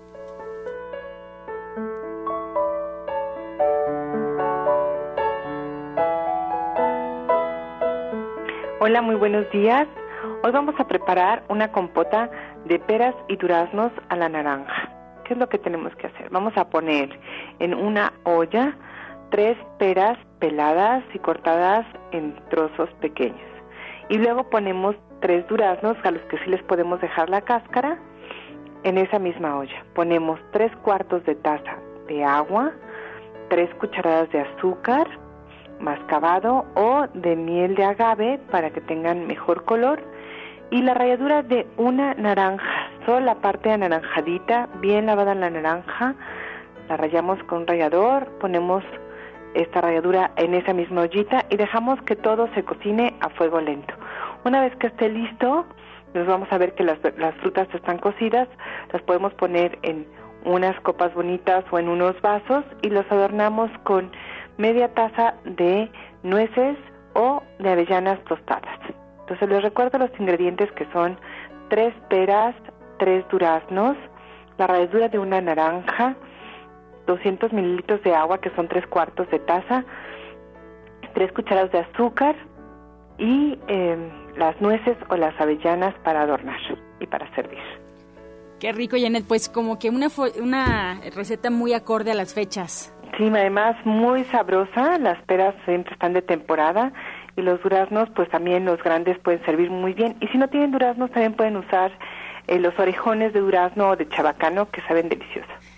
Hola, muy buenos días. Hoy vamos a preparar una compota de peras y duraznos a la naranja. ¿Qué es lo que tenemos que hacer? Vamos a poner en una olla tres peras peladas y cortadas en trozos pequeños. Y luego ponemos tres duraznos a los que sí les podemos dejar la cáscara en esa misma olla ponemos tres cuartos de taza de agua, tres cucharadas de azúcar mascabado o de miel de agave para que tengan mejor color y la ralladura de una naranja, solo la parte anaranjadita, bien lavada la naranja, la rayamos con rallador, ponemos esta ralladura en esa misma ollita y dejamos que todo se cocine a fuego lento. Una vez que esté listo, nos vamos a ver que las, las frutas están cocidas, las podemos poner en unas copas bonitas o en unos vasos y los adornamos con media taza de nueces o de avellanas tostadas. Entonces les recuerdo los ingredientes que son tres peras, tres duraznos, la ralladura de una naranja, 200 mililitros de agua que son tres cuartos de taza, tres cucharadas de azúcar y em, las nueces o las avellanas para adornar y para servir. Qué rico, Janet. Pues como que una, una receta muy acorde a las fechas. Sí, además muy sabrosa. Las peras siempre están de temporada y los duraznos, pues también los grandes pueden servir muy bien. Y si no tienen duraznos, también pueden usar eh, los orejones de durazno o de chabacano que saben deliciosos.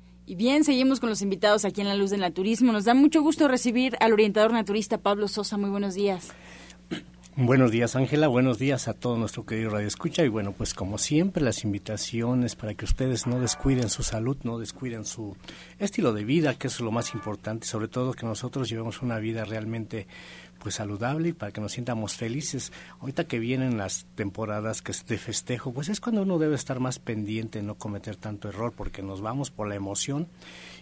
Y bien, seguimos con los invitados aquí en La Luz del Naturismo. Nos da mucho gusto recibir al orientador naturista Pablo Sosa. Muy buenos días. (clears throat) Buenos días, Ángela. Buenos días a todo nuestro querido Radio Escucha. Y bueno, pues como siempre, las invitaciones para que ustedes no descuiden su salud, no descuiden su estilo de vida, que es lo más importante, sobre todo que nosotros llevemos una vida realmente pues saludable y para que nos sientamos felices. Ahorita que vienen las temporadas que es de festejo, pues es cuando uno debe estar más pendiente, no cometer tanto error, porque nos vamos por la emoción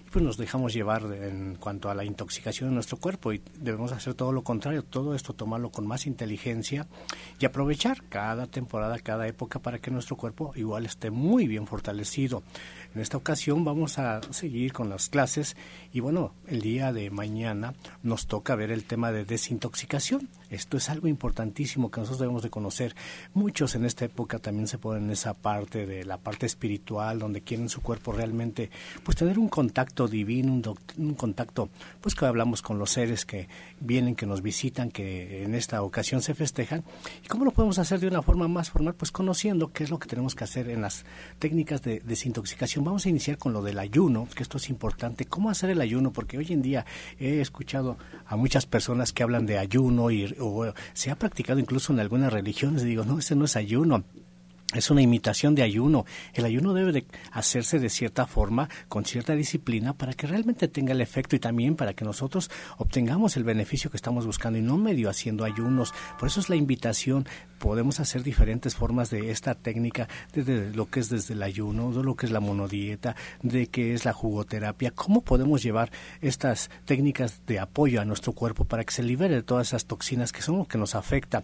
y pues nos dejamos llevar en cuanto a la intoxicación de nuestro cuerpo y debemos hacer todo lo contrario, todo esto tomarlo con más inteligencia y aprovechar cada temporada, cada época para que nuestro cuerpo igual esté muy bien fortalecido. En esta ocasión vamos a seguir con las clases y bueno, el día de mañana nos toca ver el tema de desintoxicación. Esto es algo importantísimo que nosotros debemos de conocer. Muchos en esta época también se ponen en esa parte de la parte espiritual, donde quieren su cuerpo realmente, pues tener un contacto divino, un, un contacto, pues que hablamos con los seres que vienen, que nos visitan, que en esta ocasión se festejan. ¿Y cómo lo podemos hacer de una forma más formal? Pues conociendo qué es lo que tenemos que hacer en las técnicas de desintoxicación. Vamos a iniciar con lo del ayuno, que esto es importante. ¿Cómo hacer el ayuno? Porque hoy en día he escuchado a muchas personas que hablan de ayuno y o se ha practicado incluso en algunas religiones, digo, no, ese no es ayuno, es una imitación de ayuno. El ayuno debe de hacerse de cierta forma, con cierta disciplina, para que realmente tenga el efecto y también para que nosotros obtengamos el beneficio que estamos buscando y no medio haciendo ayunos. Por eso es la invitación. Podemos hacer diferentes formas de esta técnica, desde lo que es desde el ayuno, de lo que es la monodieta, de qué es la jugoterapia. ¿Cómo podemos llevar estas técnicas de apoyo a nuestro cuerpo para que se libere de todas esas toxinas que son lo que nos afecta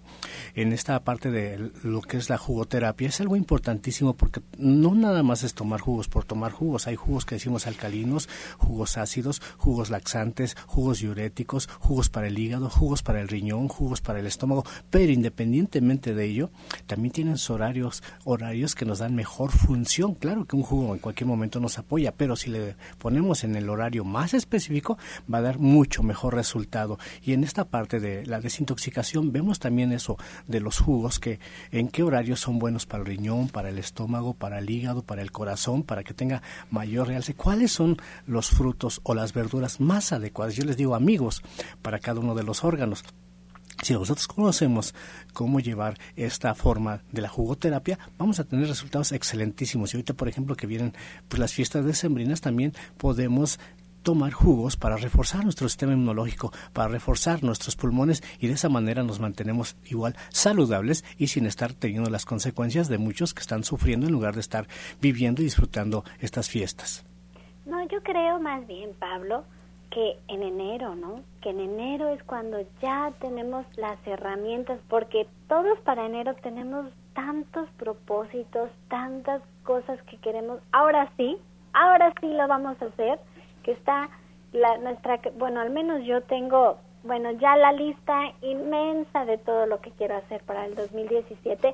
en esta parte de lo que es la jugoterapia? Es algo importantísimo porque no nada más es tomar jugos por tomar jugos. Hay jugos que decimos alcalinos, jugos ácidos, jugos laxantes, jugos diuréticos, jugos para el hígado, jugos para el riñón, jugos para el estómago. Pero independientemente de ello, también tienen horarios, horarios que nos dan mejor función. Claro que un jugo en cualquier momento nos apoya, pero si le ponemos en el horario más específico, va a dar mucho mejor resultado. Y en esta parte de la desintoxicación vemos también eso de los jugos, que en qué horarios son buenos para riñón, para el estómago, para el hígado, para el corazón, para que tenga mayor realce. ¿Cuáles son los frutos o las verduras más adecuadas? Yo les digo amigos para cada uno de los órganos. Si nosotros conocemos cómo llevar esta forma de la jugoterapia, vamos a tener resultados excelentísimos. Y ahorita, por ejemplo, que vienen pues, las fiestas decembrinas, también podemos tomar jugos para reforzar nuestro sistema inmunológico, para reforzar nuestros pulmones y de esa manera nos mantenemos igual saludables y sin estar teniendo las consecuencias de muchos que están sufriendo en lugar de estar viviendo y disfrutando estas fiestas. No, yo creo más bien, Pablo, que en enero, ¿no? Que en enero es cuando ya tenemos las herramientas, porque todos para enero tenemos tantos propósitos, tantas cosas que queremos. Ahora sí, ahora sí lo vamos a hacer que está la, nuestra, bueno, al menos yo tengo, bueno, ya la lista inmensa de todo lo que quiero hacer para el 2017,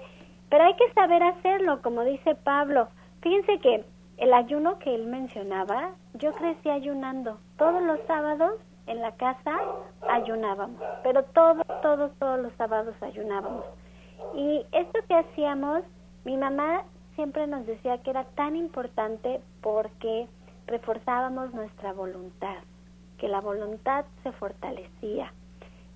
pero hay que saber hacerlo, como dice Pablo. Fíjense que el ayuno que él mencionaba, yo crecí ayunando. Todos los sábados en la casa ayunábamos, pero todos, todos, todos los sábados ayunábamos. Y esto que hacíamos, mi mamá siempre nos decía que era tan importante porque reforzábamos nuestra voluntad, que la voluntad se fortalecía.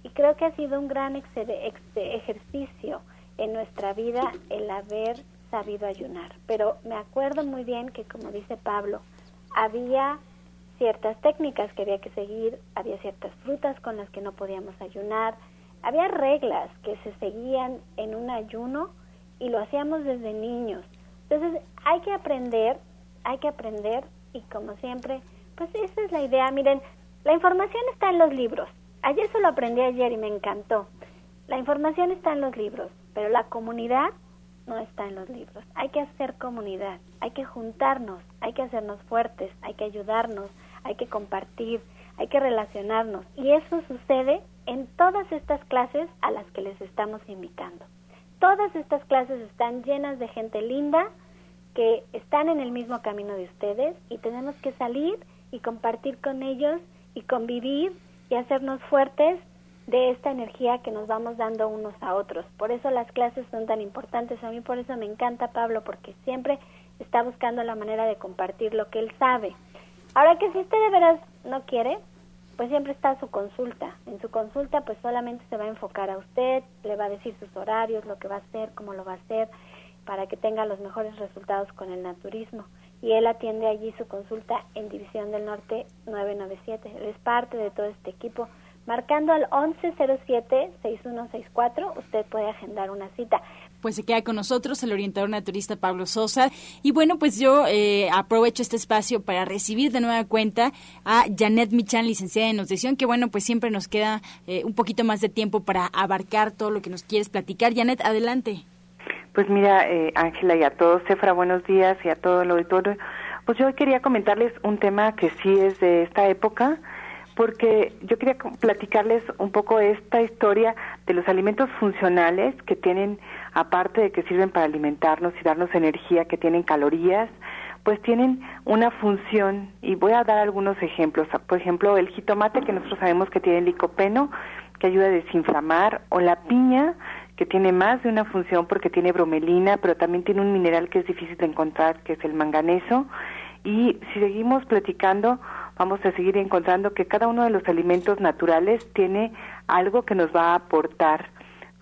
Y creo que ha sido un gran ejercicio en nuestra vida el haber sabido ayunar. Pero me acuerdo muy bien que, como dice Pablo, había ciertas técnicas que había que seguir, había ciertas frutas con las que no podíamos ayunar, había reglas que se seguían en un ayuno y lo hacíamos desde niños. Entonces hay que aprender, hay que aprender y como siempre, pues esa es la idea. Miren, la información está en los libros. Ayer se lo aprendí ayer y me encantó. La información está en los libros, pero la comunidad no está en los libros. Hay que hacer comunidad, hay que juntarnos, hay que hacernos fuertes, hay que ayudarnos, hay que compartir, hay que relacionarnos. Y eso sucede en todas estas clases a las que les estamos invitando. Todas estas clases están llenas de gente linda que están en el mismo camino de ustedes y tenemos que salir y compartir con ellos y convivir y hacernos fuertes de esta energía que nos vamos dando unos a otros. Por eso las clases son tan importantes. A mí por eso me encanta Pablo, porque siempre está buscando la manera de compartir lo que él sabe. Ahora que si usted de veras no quiere, pues siempre está su consulta. En su consulta pues solamente se va a enfocar a usted, le va a decir sus horarios, lo que va a hacer, cómo lo va a hacer, para que tenga los mejores resultados con el naturismo. Y él atiende allí su consulta en División del Norte 997. Él es parte de todo este equipo. Marcando al 1107-6164, usted puede agendar una cita pues se queda con nosotros el orientador naturista Pablo Sosa. Y bueno, pues yo eh, aprovecho este espacio para recibir de nueva cuenta a Janet Michan, licenciada en nutrición, que bueno, pues siempre nos queda eh, un poquito más de tiempo para abarcar todo lo que nos quieres platicar. Janet, adelante. Pues mira, eh, Ángela, y a todos, Cefra, buenos días, y a todo el auditorio. Pues yo quería comentarles un tema que sí es de esta época, porque yo quería platicarles un poco esta historia de los alimentos funcionales que tienen aparte de que sirven para alimentarnos y darnos energía, que tienen calorías, pues tienen una función y voy a dar algunos ejemplos. Por ejemplo, el jitomate que nosotros sabemos que tiene licopeno, que ayuda a desinflamar, o la piña, que tiene más de una función porque tiene bromelina, pero también tiene un mineral que es difícil de encontrar, que es el manganeso. Y si seguimos platicando, vamos a seguir encontrando que cada uno de los alimentos naturales tiene algo que nos va a aportar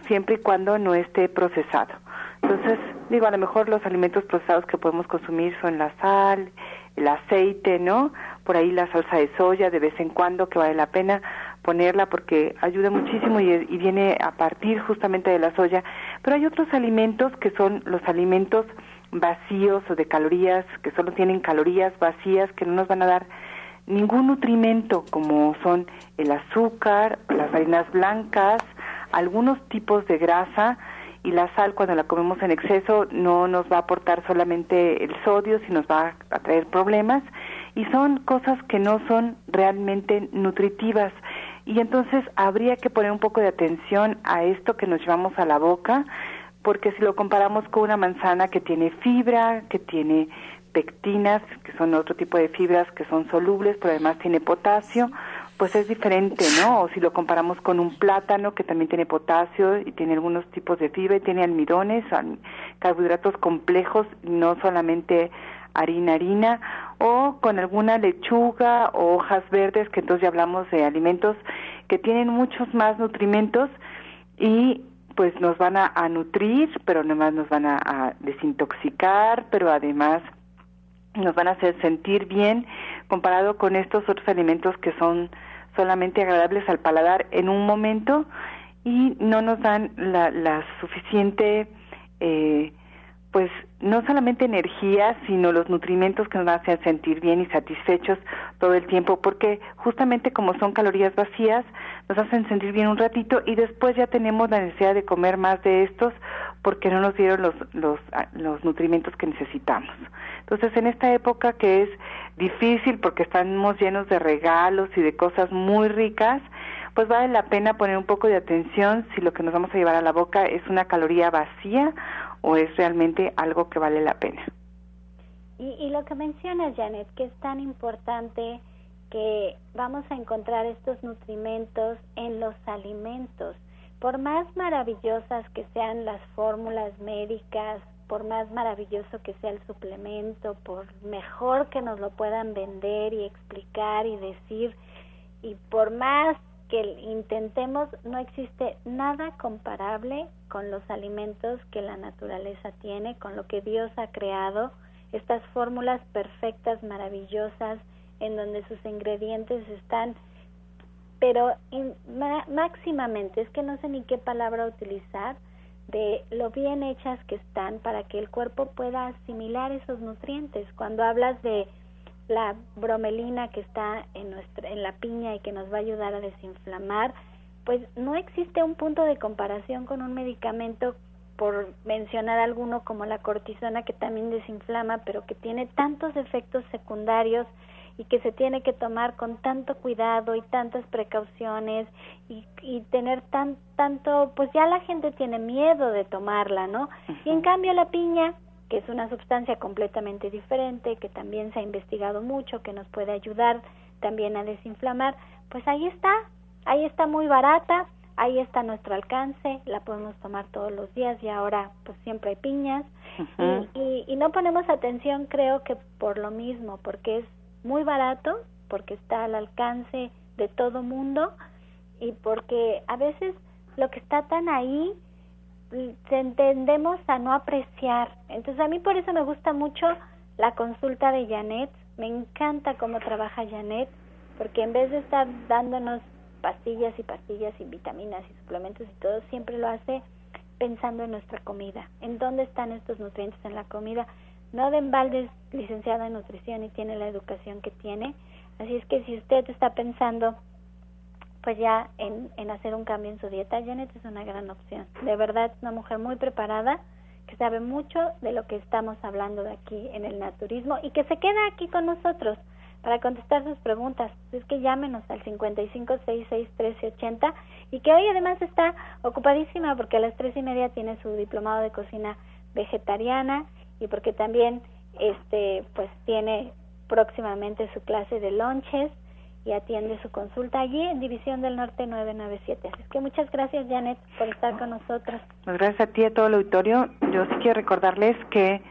siempre y cuando no esté procesado. Entonces, digo, a lo mejor los alimentos procesados que podemos consumir son la sal, el aceite, ¿no? Por ahí la salsa de soya de vez en cuando que vale la pena ponerla porque ayuda muchísimo y, viene a partir justamente de la soya. Pero hay otros alimentos que son los alimentos vacíos o de calorías, que solo tienen calorías vacías, que no nos van a dar ningún nutrimento, como son el azúcar, las harinas blancas, algunos tipos de grasa y la sal cuando la comemos en exceso no nos va a aportar solamente el sodio, sino nos va a traer problemas y son cosas que no son realmente nutritivas y entonces habría que poner un poco de atención a esto que nos llevamos a la boca porque si lo comparamos con una manzana que tiene fibra, que tiene pectinas, que son otro tipo de fibras que son solubles, pero además tiene potasio, pues es diferente, ¿no? O si lo comparamos con un plátano que también tiene potasio y tiene algunos tipos de fibra y tiene almidones, carbohidratos complejos, no solamente harina, harina, o con alguna lechuga o hojas verdes, que entonces ya hablamos de alimentos que tienen muchos más nutrimentos y pues nos van a, nutrir, pero además nos van a desintoxicar, pero además nos van a hacer sentir bien comparado con estos otros alimentos que son solamente agradables al paladar en un momento y no nos dan la, la suficiente eh, pues no solamente energía, sino los nutrimentos que nos hacen sentir bien y satisfechos todo el tiempo, porque justamente como son calorías vacías, nos hacen sentir bien un ratito y después ya tenemos la necesidad de comer más de estos porque no nos dieron los, los, ah, los nutrimentos que necesitamos. Entonces, en esta época que es difícil porque estamos llenos de regalos y de cosas muy ricas, pues vale la pena poner un poco de atención si lo que nos vamos a llevar a la boca es una caloría vacía o es realmente algo que vale la pena. Y, y lo que mencionas, Janet, que es tan importante que vamos a encontrar estos nutrimentos en los alimentos. Por más maravillosas que sean las fórmulas médicas, por más maravilloso que sea el suplemento, por mejor que nos lo puedan vender y explicar y decir, y por más que intentemos, no existe nada comparable con los alimentos que la naturaleza tiene, con lo que Dios ha creado, estas fórmulas perfectas, maravillosas, en donde sus ingredientes están, pero máximamente, es que no sé ni qué palabra utilizar, de lo bien hechas que están para que el cuerpo pueda asimilar esos nutrientes. Cuando hablas de la bromelina que está en nuestra en la piña y que nos va a ayudar a desinflamar, pues no existe un punto de comparación con un medicamento por mencionar alguno como la cortisona que también desinflama, pero que tiene tantos efectos secundarios y que se tiene que tomar con tanto cuidado y tantas precauciones y, y tener tan tanto pues ya la gente tiene miedo de tomarla no y en cambio la piña que es una sustancia completamente diferente, que también se ha investigado mucho, que nos puede ayudar también a desinflamar, pues ahí está, ahí está muy barata, ahí está a nuestro alcance, la podemos tomar todos los días y ahora pues siempre hay piñas. Y, y, no ponemos atención creo que por lo mismo, porque es muy barato, porque está al alcance de todo mundo y porque a veces lo que está tan ahí tendemos a no apreciar. Entonces a mí por eso me gusta mucho la consulta de Janet, me encanta cómo trabaja Janet, porque en vez de estar dándonos pastillas y pastillas y vitaminas y suplementos y todo, siempre lo hace pensando en nuestra comida, en dónde están estos nutrientes en la comida. No de embalde es licenciada en nutrición y tiene la educación que tiene, así es que si usted está pensando pues ya en, en hacer un cambio en su dieta, Janet es una gran opción. De verdad es una mujer muy preparada, que sabe mucho de lo que estamos hablando de aquí en el naturismo y que se queda aquí con nosotros para contestar sus preguntas. Es que llámenos al 55661380 y que hoy además está ocupadísima porque a las tres y media tiene su diplomado de cocina vegetariana y porque también este pues tiene próximamente su clase de lunches y atiende su consulta allí en División del Norte 997. Así que muchas gracias, Janet, por estar con nosotros. Pues gracias a ti y a todo el auditorio. Yo sí quiero recordarles que,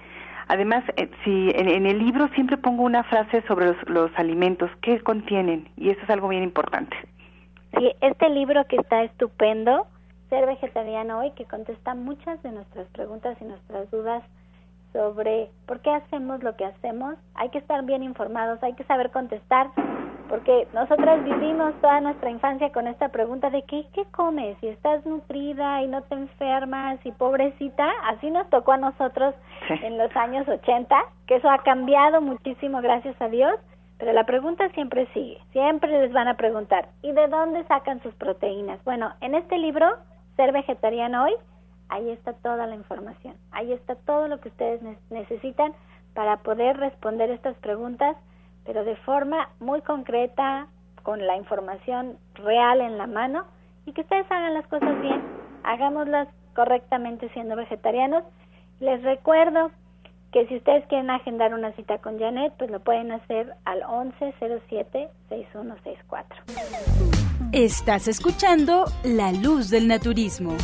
además, eh, si en, el libro siempre pongo una frase sobre los, los alimentos, qué contienen, y eso es algo bien importante. Sí, este libro que está estupendo, Ser Vegetariano Hoy, que contesta muchas de nuestras preguntas y nuestras dudas sobre por qué hacemos lo que hacemos. Hay que estar bien informados, hay que saber contestar porque nosotras vivimos toda nuestra infancia con esta pregunta de ¿qué, qué comes? Si estás nutrida y no te enfermas y pobrecita, así nos tocó a nosotros en los años 80, que eso ha cambiado muchísimo, gracias a Dios, pero la pregunta siempre sigue, siempre les van a preguntar, ¿y de dónde sacan sus proteínas? Bueno, en este libro, Ser Vegetariano Hoy, ahí está toda la información, ahí está todo lo que ustedes necesitan para poder responder estas preguntas pero de forma muy concreta, con la información real en la mano y que ustedes hagan las cosas bien, hagámoslas correctamente siendo vegetarianos. Les recuerdo que si ustedes quieren agendar una cita con Janet, pues lo pueden hacer al 1107-6164. Estás escuchando La Luz del Naturismo.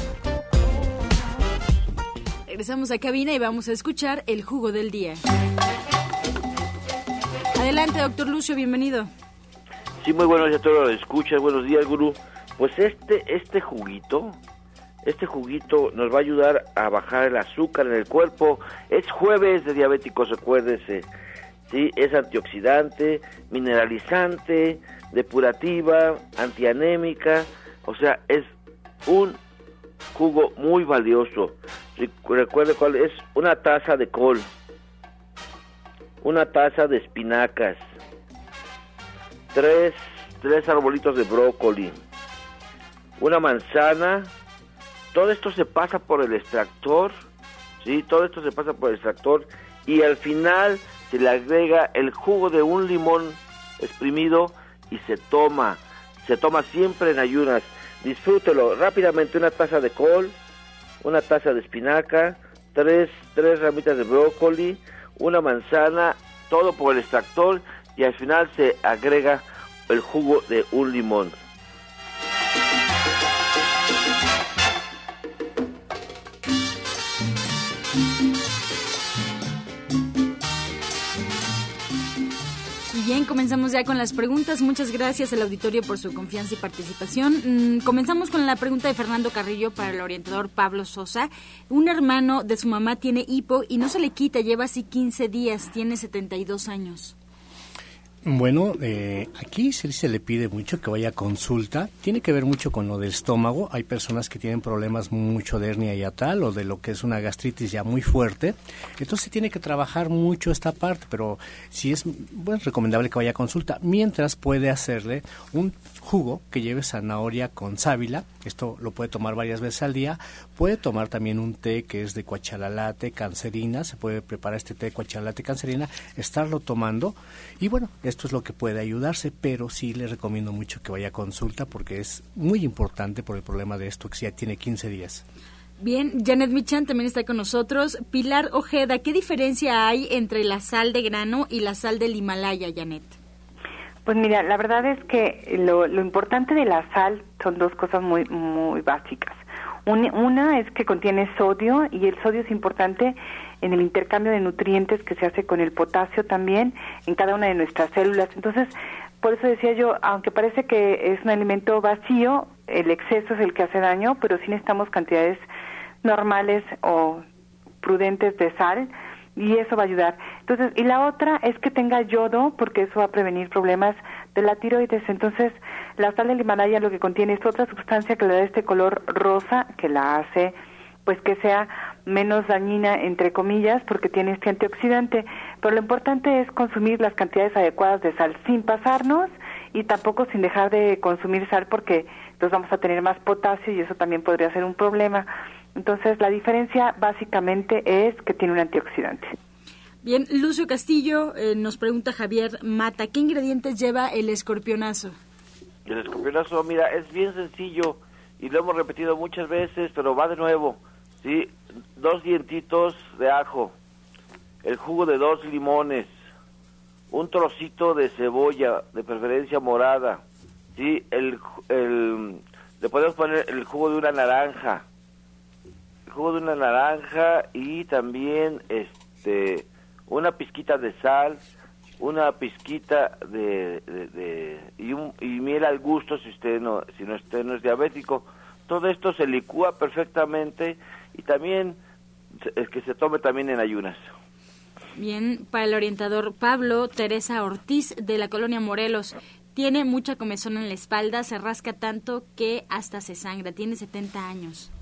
Regresamos a cabina y vamos a escuchar el jugo del día. Adelante, doctor Lucio, bienvenido. Sí, muy buenos días a todos los escuchas. Buenos días, gurú. Pues este, este juguito, este juguito nos va a ayudar a bajar el azúcar en el cuerpo. Es jueves de diabéticos, recuérdese. Sí, es antioxidante, mineralizante, depurativa, antianémica. O sea, es un jugo muy valioso. Recuerde cuál es una taza de col una taza de espinacas, tres, tres arbolitos de brócoli, una manzana, todo esto se pasa por el extractor, ¿sí? Todo esto se pasa por el extractor y al final se le agrega el jugo de un limón exprimido y se toma. Se toma siempre en ayunas. Disfrútelo rápidamente, una taza de col, una taza de espinaca, tres, tres ramitas de brócoli, una manzana, todo por el extractor y al final se agrega el jugo de un limón. Bien, comenzamos ya con las preguntas. Muchas gracias al auditorio por su confianza y participación. Mm, comenzamos con la pregunta de Fernando Carrillo para el orientador Pablo Sosa. Un hermano de su mamá tiene hipo y no se le quita, lleva así 15 días, tiene 72 años. Bueno, eh, aquí se, se le pide mucho que vaya a consulta. Tiene que ver mucho con lo del estómago. Hay personas que tienen problemas mucho de hernia yatal o de lo que es una gastritis ya muy fuerte. Entonces tiene que trabajar mucho esta parte, pero sí es bueno, recomendable que vaya a consulta. Mientras puede hacerle un jugo que lleve zanahoria con sábila, esto lo puede tomar varias veces al día, puede tomar también un té que es de cuachalalate, cancerina, se puede preparar este té de cuachalalate, cancerina, estarlo tomando y bueno, esto es lo que puede ayudarse, pero sí le recomiendo mucho que vaya a consulta porque es muy importante por el problema de esto que ya tiene 15 días. Bien, Janet Michan también está con nosotros. Pilar Ojeda, ¿qué diferencia hay entre la sal de grano y la sal del Himalaya, Janet? Pues mira, la verdad es que lo, lo importante de la sal son dos cosas muy, muy básicas. una es que contiene sodio y el sodio es importante en el intercambio de nutrientes que se hace con el potasio también en cada una de nuestras células. Entonces, por eso decía yo, aunque parece que es un alimento vacío, el exceso es el que hace daño, pero sí necesitamos cantidades normales o prudentes de sal y eso va a ayudar. Entonces, y la otra es que tenga yodo, porque eso va a prevenir problemas de la tiroides. Entonces, la sal del Himalaya lo que contiene es otra sustancia que le da este color rosa, que la hace, pues que sea menos dañina, entre comillas, porque tiene este antioxidante. Pero lo importante es consumir las cantidades adecuadas de sal, sin pasarnos y tampoco sin dejar de consumir sal, porque entonces vamos a tener más potasio y eso también podría ser un problema. Entonces, la diferencia básicamente es que tiene un antioxidante. Bien, Lucio Castillo eh, nos pregunta Javier Mata, ¿qué ingredientes lleva el escorpionazo? El escorpionazo, mira, es bien sencillo y lo hemos repetido muchas veces, pero va de nuevo. ¿sí? Dos dientitos de ajo, el jugo de dos limones, un trocito de cebolla, de preferencia morada, ¿sí? El, el, le podemos poner el jugo de una naranja, jugo de una naranja y también este una pizquita de sal, una pizquita de, y, un, y miel al gusto si usted no si no usted no es diabético. Todo esto se licúa perfectamente y también es que se tome también en ayunas. Bien, para el orientador Pablo Teresa Ortiz de la colonia Morelos, tiene mucha comezón en la espalda, se rasca tanto que hasta se sangra, tiene 70 años.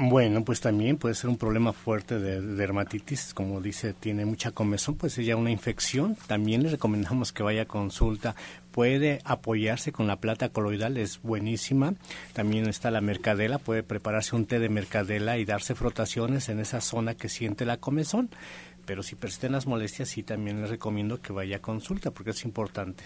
Bueno, pues también puede ser un problema fuerte de, dermatitis, como dice, tiene mucha comezón, pues ya una infección. También le recomendamos que vaya a consulta. Puede apoyarse con la plata coloidal, es buenísima. También está la mercadela, puede prepararse un té de mercadela y darse frotaciones en esa zona que siente la comezón. Pero si persisten las molestias, sí también le recomiendo que vaya a consulta porque es importante.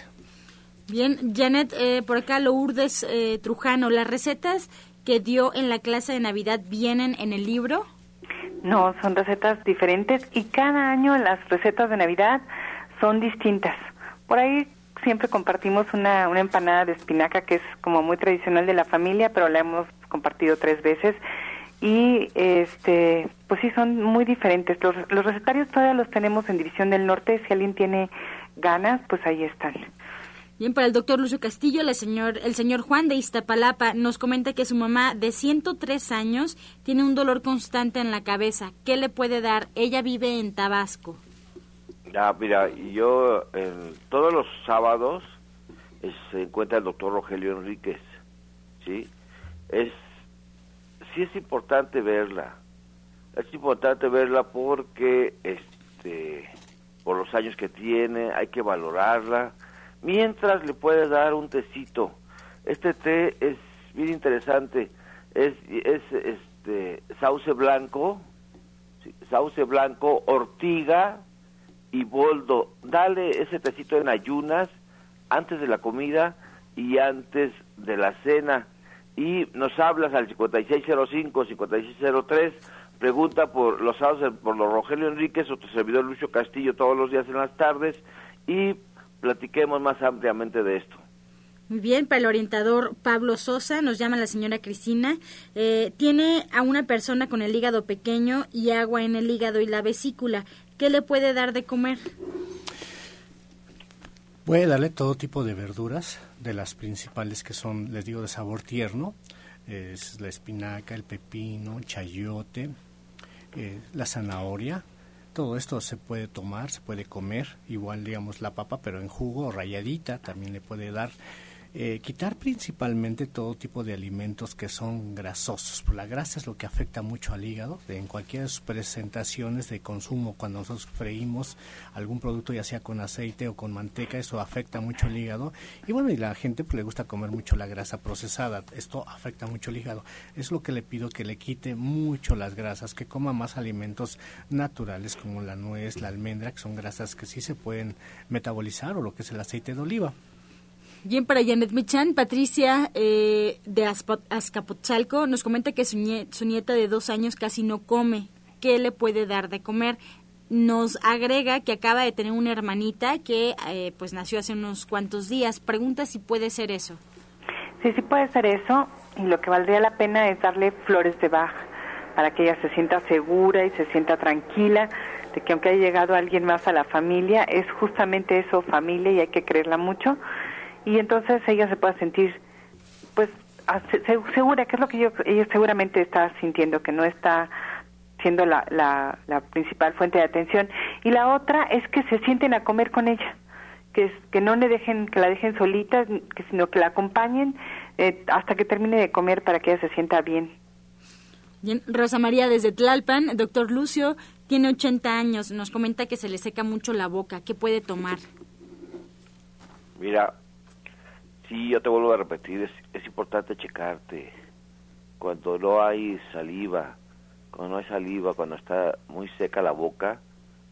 Bien, Janet, eh, por acá Lourdes eh, Trujano, las recetas que dio en la clase de Navidad vienen en el libro? No, son recetas diferentes y cada año las recetas de Navidad son distintas. Por ahí siempre compartimos una, una empanada de espinaca que es como muy tradicional de la familia, pero la hemos compartido tres veces y este pues sí son muy diferentes. Los, los recetarios todavía los tenemos en División del Norte, si alguien tiene ganas, pues ahí están. Bien, para el doctor Lucio Castillo, el señor, el señor Juan de Iztapalapa nos comenta que su mamá de 103 años tiene un dolor constante en la cabeza. ¿Qué le puede dar? Ella vive en Tabasco. Ah, mira, yo todos los sábados se encuentra el doctor Rogelio Enríquez, ¿sí? Es, sí es importante verla, es importante verla porque, este, por los años que tiene, hay que valorarla, mientras le puedes dar un tecito. Este té es bien interesante. es, es este, sauce blanco, sauce blanco, ortiga y boldo. Dale ese tecito en ayunas antes de la comida y antes de la cena. Y nos hablas al 5605-5603, pregunta por los por los Rogelio Enríquez o tu servidor Lucio Castillo todos los días en las tardes y platiquemos más ampliamente de esto. Muy bien, para el orientador Pablo Sosa, nos llama la señora Cristina. Eh, tiene a una persona con el hígado pequeño y agua en el hígado y la vesícula. ¿Qué le puede dar de comer? Puede darle todo tipo de verduras, de las principales que son, les digo, de sabor tierno, es la espinaca, el pepino, chayote, eh, la zanahoria. Todo esto se puede tomar, se puede comer, igual digamos la papa, pero en jugo o rayadita también le puede dar eh, quitar principalmente todo tipo de alimentos que son grasosos. La grasa es lo que afecta mucho al hígado en cualquier de sus presentaciones de consumo. Cuando nosotros freímos algún producto, ya sea con aceite o con manteca, eso afecta mucho el hígado. Y bueno, y la gente pues, le gusta comer mucho la grasa procesada. Esto afecta mucho el hígado. Es lo que le pido que le quite mucho las grasas, que coma más alimentos naturales como la nuez, la almendra, que son grasas que sí se pueden metabolizar, o lo que es el aceite de oliva. Bien, para Janet Michan, Patricia eh, de Azcapotzalco nos comenta que su, nieta de dos años casi no come. ¿Qué le puede dar de comer? Nos agrega que acaba de tener una hermanita que eh, pues nació hace unos cuantos días. Pregunta si puede ser eso. Sí, sí puede ser eso. Y lo que valdría la pena es darle flores de baja para que ella se sienta segura y se sienta tranquila de que aunque haya llegado alguien más a la familia, es justamente eso, familia, y hay que creerla mucho y entonces ella se pueda sentir pues segura, que es lo que yo, ella seguramente está sintiendo, que no está siendo la, la, la, principal fuente de atención. Y la otra es que se sienten a comer con ella, que, es, que no le dejen, que la dejen solita, que, sino que la acompañen eh, hasta que termine de comer para que ella se sienta bien. Bien, Rosa María desde Tlalpan, doctor Lucio, tiene 80 años, nos comenta que se le seca mucho la boca, ¿qué puede tomar? Mira, Sí, yo te vuelvo a repetir, es, es importante checarte. Cuando no hay saliva, cuando no hay saliva, cuando está muy seca la boca,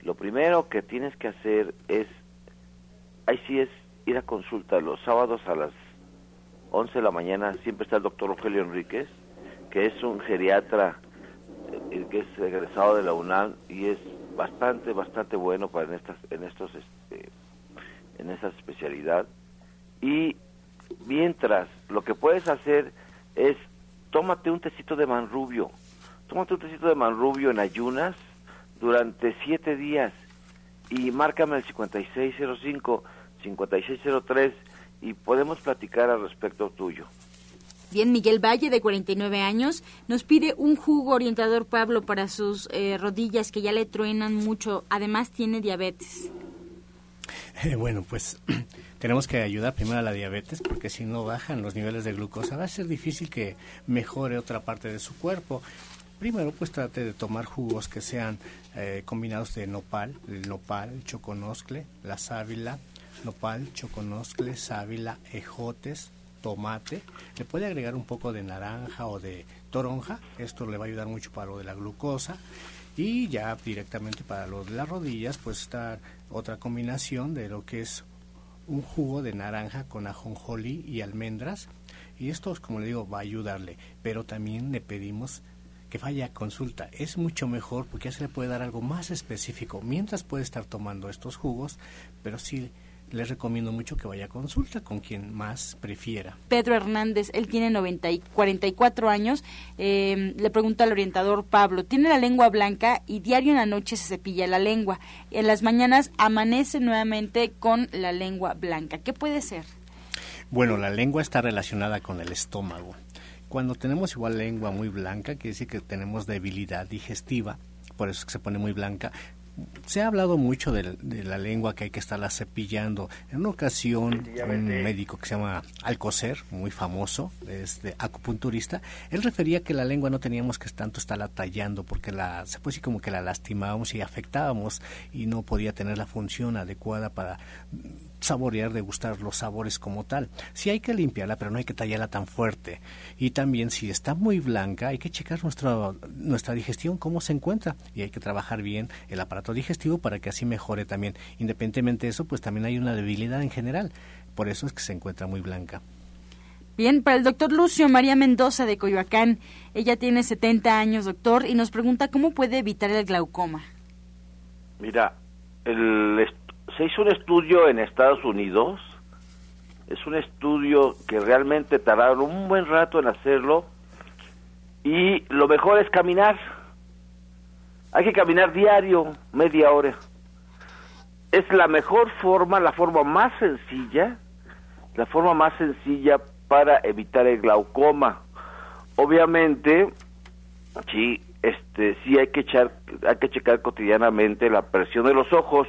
lo primero que tienes que hacer es, ahí sí es ir a consulta los sábados a las 11 de la mañana, siempre está el doctor Rogelio Enríquez, que es un geriatra el eh, que es egresado de la UNAM y es bastante, bastante bueno para en estas, en estos, este, en esa especialidad. Y Mientras, lo que puedes hacer es, tómate un tecito de manrubio, tómate un tecito de manrubio en ayunas durante siete días y márcame el 5605, 5603 y podemos platicar al respecto tuyo. Bien, Miguel Valle, de 49 años, nos pide un jugo orientador Pablo para sus eh, rodillas que ya le truenan mucho. Además, tiene diabetes. bueno, pues (clears throat) tenemos que ayudar primero a la diabetes porque si no bajan los niveles de glucosa va a ser difícil que mejore otra parte de su cuerpo. Primero, pues trate de tomar jugos que sean eh, combinados de nopal, el nopal, el choconoscle, la sábila, nopal, choconoscle, sábila, ejotes, tomate. Le puede agregar un poco de naranja o de toronja. Esto le va a ayudar mucho para lo de la glucosa. Y ya directamente para lo de las rodillas, pues está otra combinación de lo que es un jugo de naranja con ajonjolí y almendras. Y esto, como le digo, va a ayudarle. Pero también le pedimos que vaya a consulta. Es mucho mejor porque ya se le puede dar algo más específico. Mientras puede estar tomando estos jugos, pero sí les recomiendo mucho que vaya a consulta con quien más prefiera. Pedro Hernández, él tiene 90 y 44 años, eh, le pregunta al orientador Pablo, tiene la lengua blanca y diario en la noche se cepilla la lengua. En las mañanas amanece nuevamente con la lengua blanca. ¿Qué puede ser? Bueno, la lengua está relacionada con el estómago. Cuando tenemos igual lengua muy blanca, quiere decir que tenemos debilidad digestiva, por eso es que se pone muy blanca se ha hablado mucho de, la lengua que hay que estarla cepillando. En una ocasión, un médico que se llama Alcocer, muy famoso, este acupunturista, él refería que la lengua no teníamos que tanto estarla tallando porque la, se puede decir como que la lastimábamos y afectábamos y no podía tener la función adecuada para saborear, degustar los sabores como tal. Sí hay que limpiarla, pero no hay que tallarla tan fuerte. Y también si está muy blanca, hay que checar nuestra, nuestra digestión, cómo se encuentra. Y hay que trabajar bien el aparato digestivo para que así mejore también. Independientemente de eso, pues también hay una debilidad en general. Por eso es que se encuentra muy blanca. Bien, para el doctor Lucio María Mendoza de Coyoacán, ella tiene 70 años, doctor, y nos pregunta cómo puede evitar el glaucoma. Mira, el, se hizo un estudio en Estados Unidos, es un estudio que realmente tardaron un buen rato en hacerlo y lo mejor es caminar. Hay que caminar diario, media hora. Es la mejor forma, la forma más sencilla, la forma más sencilla para evitar el glaucoma. Obviamente, sí, este, sí hay que echar, hay que checar cotidianamente la presión de los ojos,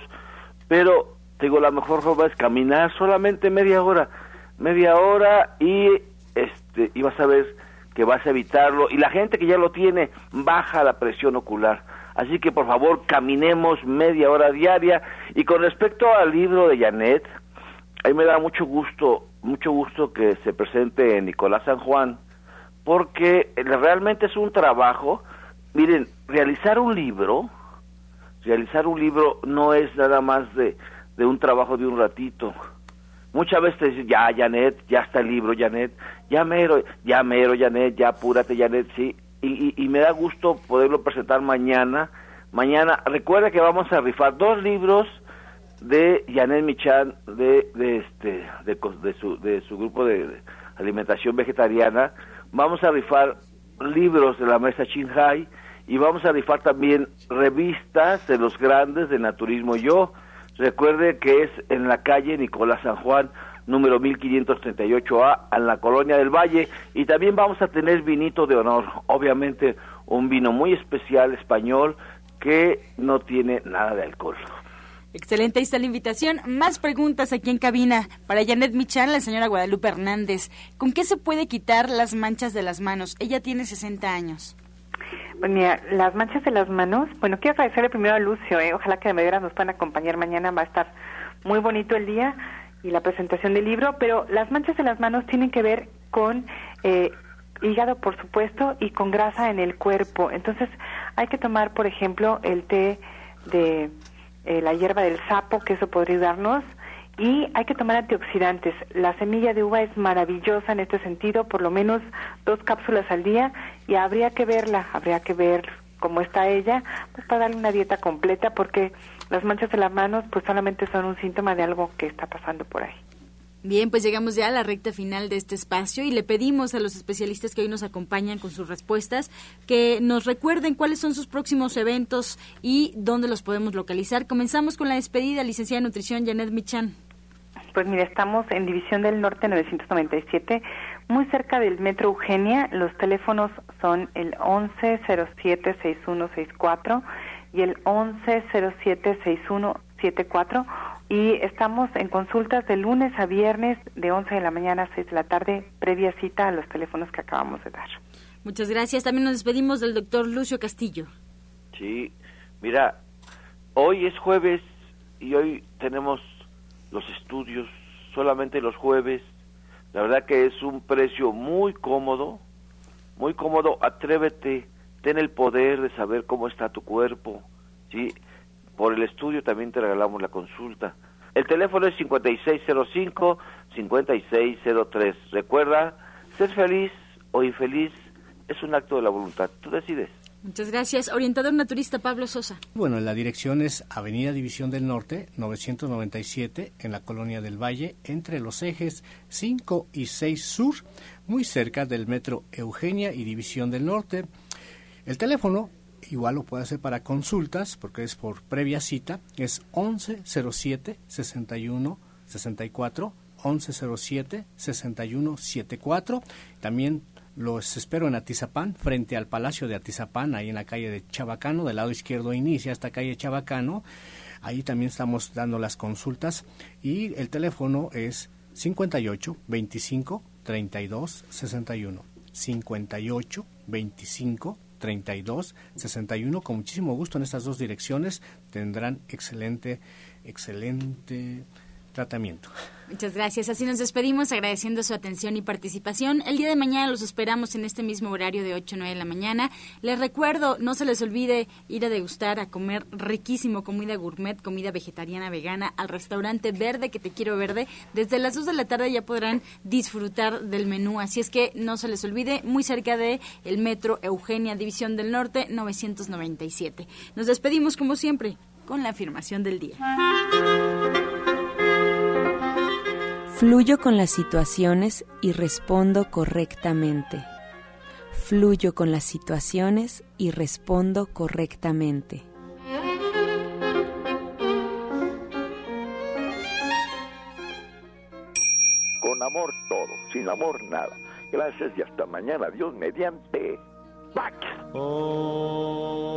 pero digo la mejor forma es caminar solamente media hora media hora y este y vas a ver que vas a evitarlo. Y la gente que ya lo tiene baja la presión ocular. Así que por favor caminemos media hora diaria. Y con respecto al libro de Janet a mí me da mucho gusto mucho gusto que se presente en Nicolás San Juan porque realmente es un trabajo. Miren realizar un libro realizar un libro no es nada más de, de un trabajo de un ratito. Muchas veces te dicen, ya, Janet, ya está el libro, Janet, ya mero, ya mero, Janet, ya apúrate, Janet, sí. Y, y, me da gusto poderlo presentar mañana. Mañana, recuerda que vamos a rifar dos libros de Janet Michan, de, de, este, de, de, su, de su grupo de alimentación vegetariana. Vamos a rifar libros de la mesa Shanghai y vamos a rifar también revistas de los grandes de Naturismo Yo. Recuerde que es en la calle Nicolás San Juan, número 1538A, en la Colonia del Valle, y también vamos a tener vinito de honor, obviamente un vino muy especial español que no tiene nada de alcohol. Excelente, ahí está la invitación. Más preguntas aquí en cabina. Para Janet Michan, la señora Guadalupe Hernández. ¿Con qué se puede quitar las manchas de las manos? Ella tiene 60 años. Mira, las manchas de las manos, bueno, quiero agradecerle primero a Lucio, ¿eh? ojalá que de veras nos puedan acompañar mañana, va a estar muy bonito el día y la presentación del libro, pero las manchas de las manos tienen que ver con eh, hígado, por supuesto, y con grasa en el cuerpo. Entonces, hay que tomar, por ejemplo, el té de eh, la hierba del sapo, que eso podría ayudarnos, y hay que tomar antioxidantes. La semilla de uva es maravillosa en este sentido, por lo menos dos cápsulas al día y habría que verla, habría que ver cómo está ella, pues para darle una dieta completa porque las manchas de las manos pues solamente son un síntoma de algo que está pasando por ahí. Bien, pues llegamos ya a la recta final de este espacio y le pedimos a los especialistas que hoy nos acompañan con sus respuestas que nos recuerden cuáles son sus próximos eventos y dónde los podemos localizar. Comenzamos con la despedida, licenciada de nutrición Janet Michan. Pues mira, estamos en División del Norte 997, muy cerca del Metro Eugenia. Los teléfonos son el 1107-6164 y el 1107-6174. Y estamos en consultas de lunes a viernes de 11 de la mañana a 6 de la tarde, previa cita a los teléfonos que acabamos de dar. Muchas gracias. También nos despedimos del doctor Lucio Castillo. Sí, mira, hoy es jueves y hoy tenemos los estudios solamente los jueves. La verdad que es un precio muy cómodo, muy cómodo. Atrévete, ten el poder de saber cómo está tu cuerpo. ¿sí? Por el estudio también te regalamos la consulta. El teléfono es 5605-5603. Recuerda, ser feliz o infeliz es un acto de la voluntad. Tú decides. Muchas gracias. Orientador naturista Pablo Sosa. Bueno, la dirección es Avenida División del Norte, 997, en la Colonia del Valle, entre los ejes 5 y 6 Sur, muy cerca del metro Eugenia y División del Norte. El teléfono, igual lo puede hacer para consultas, porque es por previa cita, es 1107 61 64 1107 6174. También Los espero en Atizapán, frente al Palacio de Atizapán, ahí en la calle de Chabacano, del lado izquierdo inicia esta calle Chabacano. Ahí también estamos dando las consultas y el teléfono es 58 25 32 61. 58 25 32 61. Con muchísimo gusto en estas dos direcciones tendrán excelente, excelente tratamiento. Muchas gracias. Así nos despedimos agradeciendo su atención y participación. El día de mañana los esperamos en este mismo horario de 8 a 9 de la mañana. Les recuerdo, no se les olvide ir a degustar, a comer riquísimo comida gourmet, comida vegetariana, vegana, al restaurante Verde, que te quiero verde. Desde las 2 de la tarde ya podrán disfrutar del menú. Así es que no se les olvide, muy cerca de el metro Eugenia, División del Norte, 997. Nos despedimos como siempre con la afirmación del día. Fluyo con las situaciones y respondo correctamente. Fluyo con las situaciones y respondo correctamente. Con amor todo, sin amor nada. Gracias y hasta mañana. Dios mediante. ¡Pax! Oh.